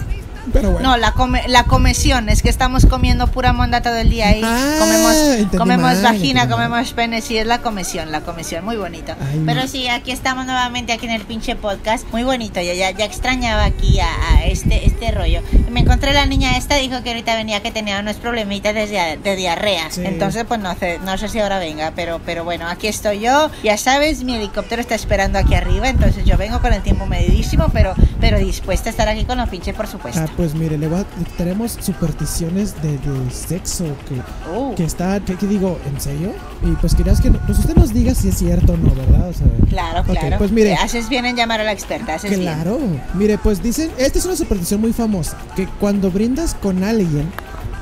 Pero bueno. No, la, come, la comesión, es que estamos comiendo pura monda todo el día ahí. Ah, comemos comemos mal, vagina, comemos pene, sí, es la comesión, la comesión, muy bonito. Ay, Pero sí, aquí estamos nuevamente aquí en el pinche podcast, muy bonito, yo ya, ya extrañaba aquí a, a este, este rollo. Me encontré la niña esta, dijo que ahorita venía que tenía unos problemitas de, de diarrea. Sí. Entonces, pues no sé, no sé si ahora venga, pero, pero bueno, aquí estoy yo. Ya sabes, mi helicóptero está esperando aquí arriba, entonces yo vengo con el tiempo medidísimo, pero, pero dispuesta a estar aquí con los pinches, por supuesto. Pues mire, le voy a- tenemos supersticiones de, de sexo que, Uh. que está, que, que digo, ¿en serio? Y pues querías que, pues usted nos diga si es cierto o no, ¿verdad? O sea, Claro, claro. pues mire, Haces bien en llamar a la experta, haces bien. Claro, mire, pues dicen, esta es una superstición muy famosa, que cuando brindas con alguien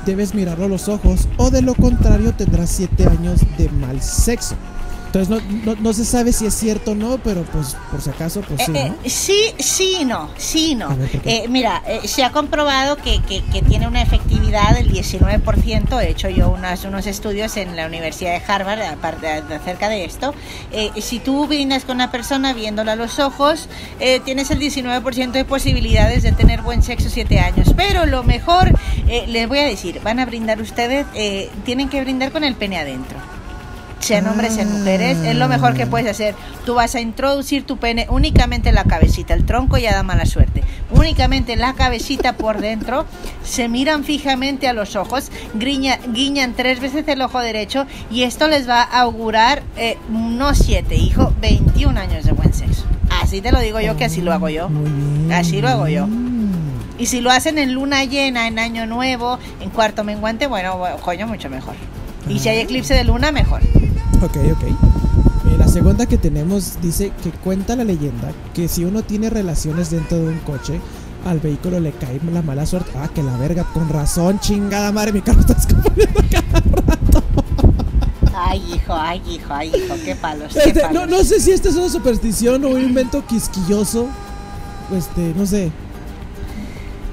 debes mirarlo a los ojos o de lo contrario tendrás siete años de mal sexo. Entonces no, no, no se sabe si es cierto o no, pero pues por si acaso, pues sí, Eh, ¿no? eh, sí, sí, no, sí, no. Eh, mira, se ha comprobado que, que- que tiene una efectividad del 19%. He hecho yo unas, unos estudios en la Universidad de Harvard acerca de esto. Si tú brindas con una persona viéndola a los ojos, tienes el 19% de posibilidades de tener buen sexo 7 años. Pero lo mejor, les voy a decir, van a brindar ustedes, tienen que brindar con el pene adentro. Sean hombres, sean mujeres, es lo mejor que puedes hacer. Tú vas a introducir tu pene únicamente en la cabecita, el tronco ya da mala suerte. Únicamente en la cabecita por dentro, se miran fijamente a los ojos, griña- guiñan tres veces el ojo derecho y esto les va a augurar eh, no siete, hijo, 21 años de buen sexo. Así te lo digo yo que así lo hago yo. Así lo hago yo. Y si lo hacen en luna llena, en año nuevo, en cuarto menguante, bueno, coño, mucho mejor. Y si hay eclipse de luna, mejor. Ok, ok. Mira, la segunda que tenemos dice que cuenta la leyenda que si uno tiene relaciones dentro de un coche, al vehículo le cae la mala suerte. Ah, que la verga, con razón, chingada madre, mi carro está descomponiendo cada rato. Ay, hijo, ay, hijo, ay, hijo, qué palos, qué Este, palos. no, no sé si esta es una superstición o un invento quisquilloso. Este, no sé.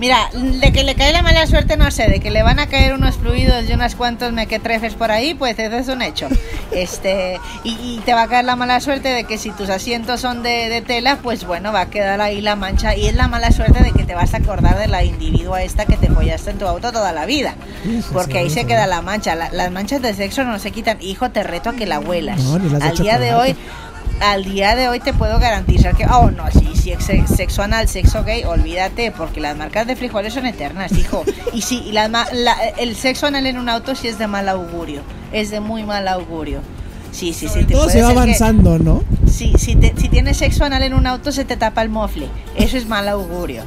Mira, de que le cae la mala suerte no sé, de que le van a caer unos fluidos y unos cuantos mequetrefes por ahí, pues eso es un hecho. Este, y, y te va a caer la mala suerte de que si tus asientos son de, de tela, pues bueno, va a quedar ahí la mancha. Y es la mala suerte de que te vas a acordar de la individua esta que te follaste en tu auto toda la vida. Porque ahí se queda la mancha. La- las manchas de sexo no se quitan. Hijo, te reto a que la huelas. No, Al día de hoy al día de hoy te puedo garantizar que, oh no, sí, sí, ex- sexo anal, sexo gay, olvídate, porque las marcas de frijoles son eternas, hijo. Y sí, y la- el sexo anal en un auto sí es de mal augurio, es de muy mal augurio. Sí, sí, sí. te Todo se va ser que- avanzando, ¿no? Sí, si, te- si tienes sexo anal en un auto se te tapa el mofle. Eso es mal augurio.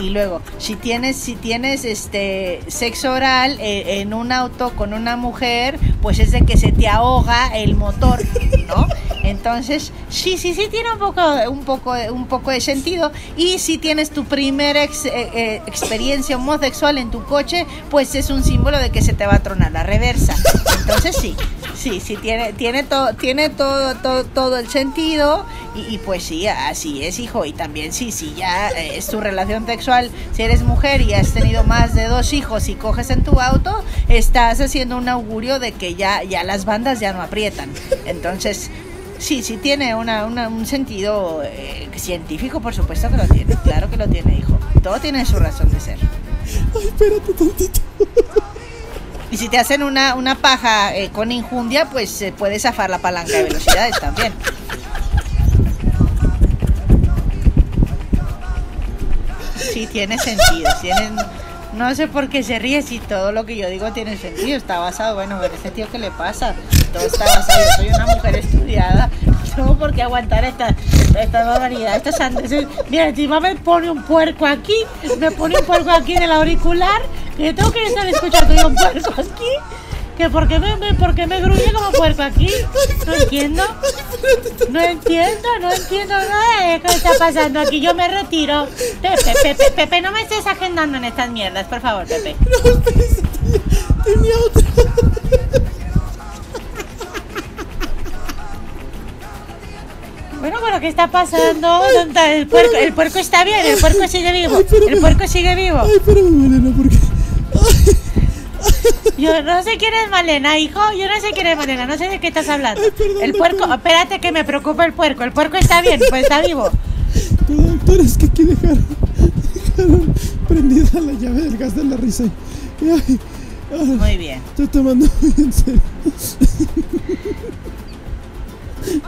Y luego, si tienes, si tienes este sexo oral eh, en un auto con una mujer, pues es de que se te ahoga el motor, ¿no? Entonces, sí, sí, sí tiene un poco, un poco, un poco de sentido. Y si tienes tu primera ex- eh, eh, experiencia homosexual en tu coche, pues es un símbolo de que se te va a tronar la reversa. Entonces sí, sí, sí tiene, tiene todo, tiene todo, todo, todo el sentido. Y, y pues sí, así es, hijo. Y también sí, sí, ya eh, es tu relación sexual. Si eres mujer y has tenido más de dos hijos y coges en tu auto, estás haciendo un augurio de que ya, ya las bandas ya no aprietan. Entonces, sí, sí tiene una, una- un sentido eh, científico, por supuesto que lo tiene. Claro que lo tiene, hijo. Todo tiene su razón de ser. Ay, espérate tantito. Y si te hacen una, una paja eh, con injundia, pues se puede zafar la palanca de velocidades también. Sí, tiene sentido. Tiene No sé por qué se ríe si todo lo que yo digo tiene sentido. Está basado, bueno, pero ese tío, ¿qué le pasa? Todo está basado. Yo soy una mujer estudiada. Tengo por qué aguantar esta, esta barbaridad, estas sandeces. Mira, encima me pone un puerco aquí. Me pone un puerco aquí en el auricular. Yo tengo que estar escuchando yo un puerco aquí. ¿Que por qué me, me- por qué me gruñe como puerco aquí? No entiendo. No entiendo, no entiendo nada de qué está pasando aquí. Yo me retiro. Pepe, Pepe, Pepe, no me estés agendando en estas mierdas, por favor, Pepe. No, tenía, tenía otra. Bueno, pero ¿qué está pasando? ¿Dónde está el puerco? El puerco está bien, el puerco sigue vivo. Ay, El puerco sigue vivo. Ay, espérame, Malena, porque. Yo no sé quién es Malena, hijo. Yo no sé quién es Malena. No sé de qué estás hablando. Ay, perdón, El puerco, espérate que me preocupa el puerco. El puerco está bien, pues está vivo. pero doctor, es que aquí dejaron, dejaron prendida la llave del gas de la risa. Y, ay, ay, Muy bien. estoy tomando muy en serio.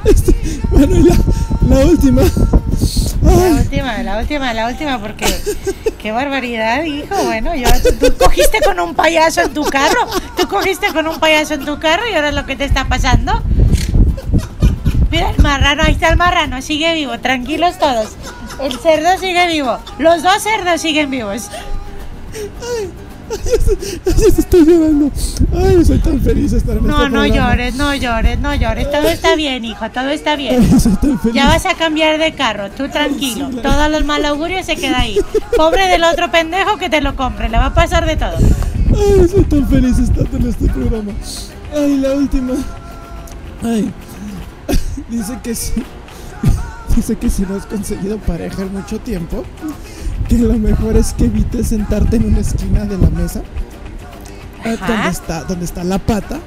Este, bueno, y la, la última. La última, la última, la última, porque qué barbaridad, hijo. Bueno, yo, tú cogiste con un payaso en tu carro. Tú cogiste con un payaso en tu carro y ahora es lo que te está pasando. Mira el marrano, ahí está el marrano, sigue vivo, tranquilos todos. El cerdo sigue vivo, los dos cerdos siguen vivos. Ay, ay, estoy llorando. Ay, soy tan feliz de estar en No, este no programa. llores, no llores, no llores. Todo está bien, hijo, todo está bien. Ay, soy tan feliz. Ya vas a cambiar de carro, tú tranquilo. Todos los mal augurios se quedan ahí. Pobre del otro pendejo que te lo compre, le va a pasar de todo. Ay, soy tan feliz de estar en este programa. Ay, la última. Ay, dice que sí. Dice que si no has conseguido pareja en mucho tiempo, que lo mejor es que evites sentarte en una esquina de la mesa, eh, donde está, donde está la pata,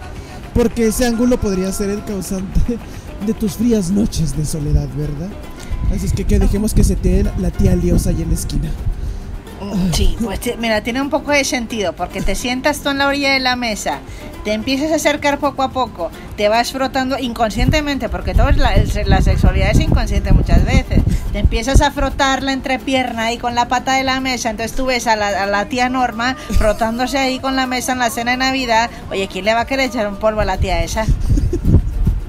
porque ese ángulo podría ser el causante de tus frías noches de soledad, ¿verdad? Así es que, que dejemos que se te la tía liosa ahí en la esquina. Sí, pues mira, tiene un poco de sentido, porque te sientas tú en la orilla de la mesa, te empiezas a acercar poco a poco, te vas frotando inconscientemente, porque todo es la, sexualidad es inconsciente muchas veces, te empiezas a frotar la entrepierna ahí con la pata de la mesa, entonces tú ves a la, a la tía Norma frotándose ahí con la mesa en la cena de Navidad, oye, ¿quién le va a querer echar un polvo a la tía esa?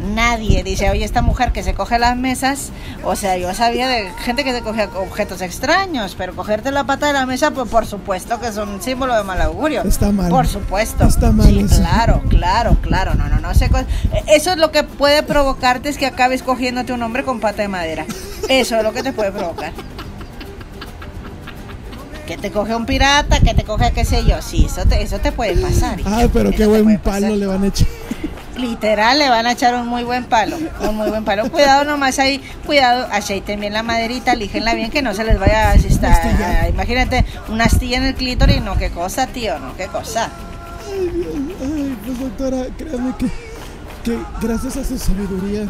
Nadie dice, oye, esta mujer que se coge las mesas, o sea, yo sabía de gente que se coge objetos extraños, pero cogerte la pata de la mesa, pues por supuesto que es un símbolo de mal augurio. Está mal. Por supuesto. Está mal Sí, claro, claro, claro. No, no, no sé. Eso es lo que puede provocarte es que acabes cogiéndote un hombre con pata de madera. Eso es lo que te puede provocar. Que te coge un pirata, que te coge qué sé yo. Sí, eso te, eso te puede pasar. Ah, pero qué buen palo pasar. le van a echar. Literal, le van a echar un muy buen palo. Un muy buen palo. Cuidado nomás ahí. Cuidado, aceiten bien la maderita, líjenla bien que no se les vaya a asistar. Imagínate, una astilla en el clítoris. No, qué cosa, tío, no, qué cosa. Ay, Dios. Ay, pues doctora, créame que, que gracias a su sabiduría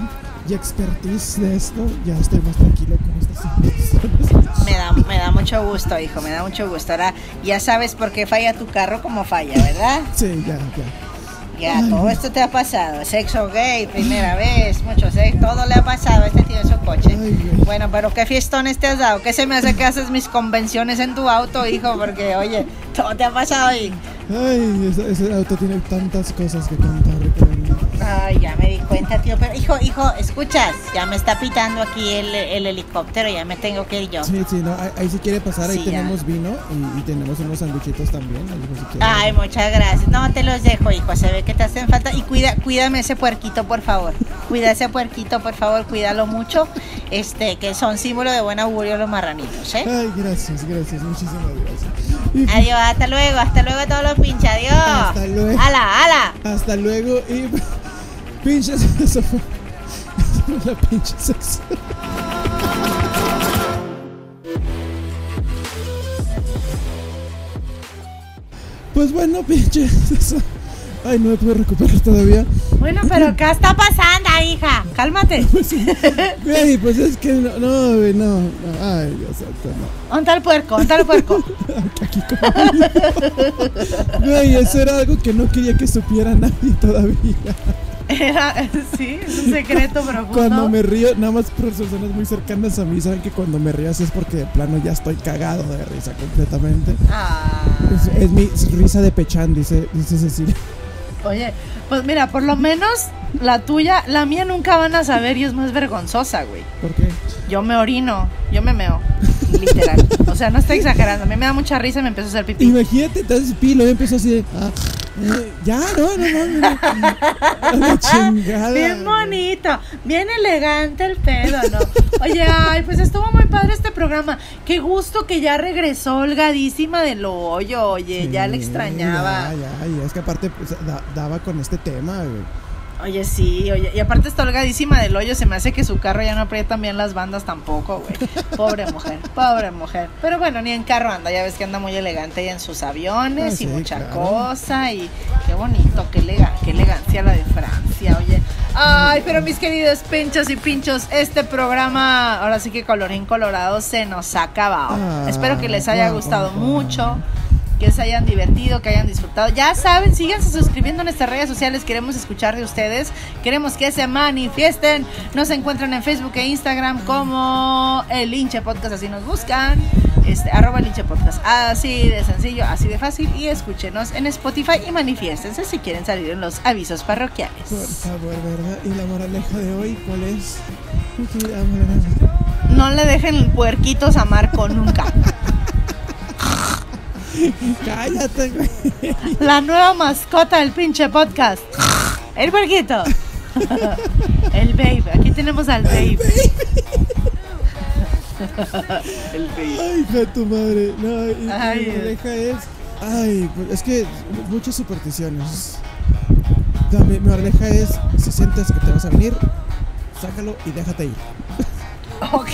y expertise de esto, ya estoy más tranquilo con estas. Me da, me da mucho gusto, hijo, me da mucho gusto. Ahora ya sabes por qué falla tu carro como falla, ¿verdad? Sí, ya, ya. Ya, todo esto te ha pasado. Sexo gay, primera vez, mucho sexo, todo le ha pasado a este tío en su coche. Bueno, pero qué fiestones te has dado. ¿Qué se me hace que haces mis convenciones en tu auto, hijo? Porque, oye, todo te ha pasado ahí. Ay, ese, ese auto tiene tantas cosas que contar. Ay, ya me di cuenta, tío. Pero, hijo, hijo, escuchas, ya me está pitando aquí el, el helicóptero, ya me tengo que ir yo. Sí, sí, no, ahí, ahí si quiere pasar, ahí Sí, ya. tenemos vino y, y tenemos unos sanduichitos también. si. Ay, muchas gracias. No, te los dejo, hijo. Se ve que te hacen falta. Y cuida, cuídame ese puerquito, por favor. Cuida ese puerquito, por favor. Cuídalo mucho. Este, que son símbolo de buen augurio los marranitos, ¿eh? Ay, gracias, gracias, muchísimas gracias. Adiós, hasta luego, hasta luego a todos los pinches. Adiós. Hasta luego. ¡Hala, hala! hasta luego y pinches, eso fue, eso fue la pinche. Pues bueno, pinches, eso. Ay, no me puedo recuperar todavía. Bueno, pero ¿qué está pasando, hija? Cálmate. Güey, pues es que no, no, güey, no, no. Ay, Dios santo, no. ¿Dónde está el puerco? ¿Dónde está el puerco? Aquí como Güey, eso era algo que no quería que supiera nadie todavía. Era, sí, es un secreto profundo. Cuando me río, nada más por personas muy cercanas a mí saben que cuando me río así es porque de plano ya estoy cagado de risa completamente. Ah. Es, es mi risa de pechán, dice, dice Cecilia. Oye, pues mira, por lo menos la tuya, la mía nunca van a saber y es más vergonzosa, güey. ¿Por qué? Yo me orino, yo me meo, literal. O sea, no estoy exagerando, a mí me da mucha risa y me empiezo a hacer pipí. Imagínate, entonces Pilo empezó así de. ah, eh, ya, no, no, no. no, no. La chingada. Bien bonito, bien elegante el pedo, ¿no? Oye, ay, pues estuvo muy padre este programa. Qué gusto que ya regresó holgadísima del hoyo, oye, ya le extrañaba. Ya, ya, y es que aparte pues, da- daba con este tema, güey. Oye, sí, oye, y aparte está holgadísima del hoyo, se me hace que su carro ya no aprietan bien las bandas tampoco, güey. Pobre mujer, pobre mujer. Pero bueno, ni en carro anda, ya ves que anda muy elegante y en sus aviones Ah, y sí, mucha claro. cosa y qué bonito, qué, elega- qué elegancia la de Francia, oye. Ay, pero mis queridos pinchos y pinchos, este programa, ahora sí que colorín colorado, se nos ha acabado. Ah, Espero que les haya gustado mucho que se hayan divertido, que hayan disfrutado. Ya saben, síganse suscribiendo en nuestras redes sociales. Queremos escuchar de ustedes. Queremos que se manifiesten. Nos encuentran en Facebook e Instagram como el Linche Podcast, así nos buscan. Este, arroba el Linche Podcast. Así de sencillo, así de fácil. Y escúchenos en Spotify y manifiéstense si quieren salir en los avisos parroquiales. Por favor, ¿verdad? ¿Y la moraleja de hoy cuál es? No le dejen puerquitos a Marco nunca. Cállate, güey. La nueva mascota del pinche podcast. El puerquito. El babe. Aquí tenemos al babe. El babe. Ay, hija de tu madre. No, y, Ay, mi moraleja es. Ay, pues es que muchas supersticiones. No, mi, mi moraleja es: si sientes que te vas a venir, sácalo y déjate ir. Ok.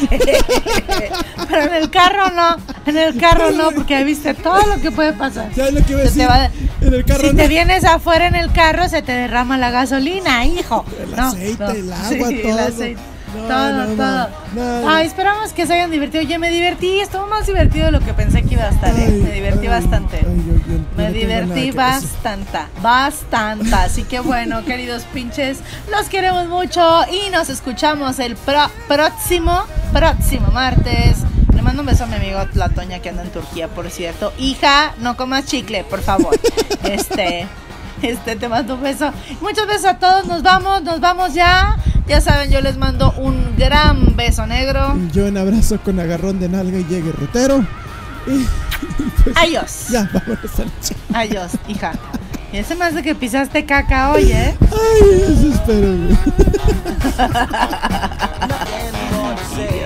Pero en el carro no. En el carro no, porque viste todo lo que puede pasar. ¿Sabes lo que iba a Se te decir? va- En el carro Si no. te vienes afuera en el carro, se te derrama la gasolina, hijo. El No, aceite, no. el agua, Sí, todo. el aceite. Todo, todo. Ay, esperamos que se hayan divertido. Oye, me divertí, estuvo más divertido de lo que pensé que iba a estar, ¿eh? Ay, Me divertí ay, bastante. ay, yo- yo- yo Me divertí bastante, bastante. Así que bueno, queridos pinches, los queremos mucho y nos escuchamos el pro- próximo, próximo martes. Mando un beso a mi amigo La Toña que anda en Turquía, por cierto. Hija, no comas chicle, por favor. Este, este, te mando un beso. Muchos besos a todos, nos vamos, nos vamos ya. Ya saben, yo les mando un gran beso negro. Y Yo en abrazo con agarrón de nalga y llegue rutero. Y Adiós. ya, vámonos a la ch- Adiós, hija. Y ese más de que pisaste caca hoy, ¿eh? Ay, eso espero,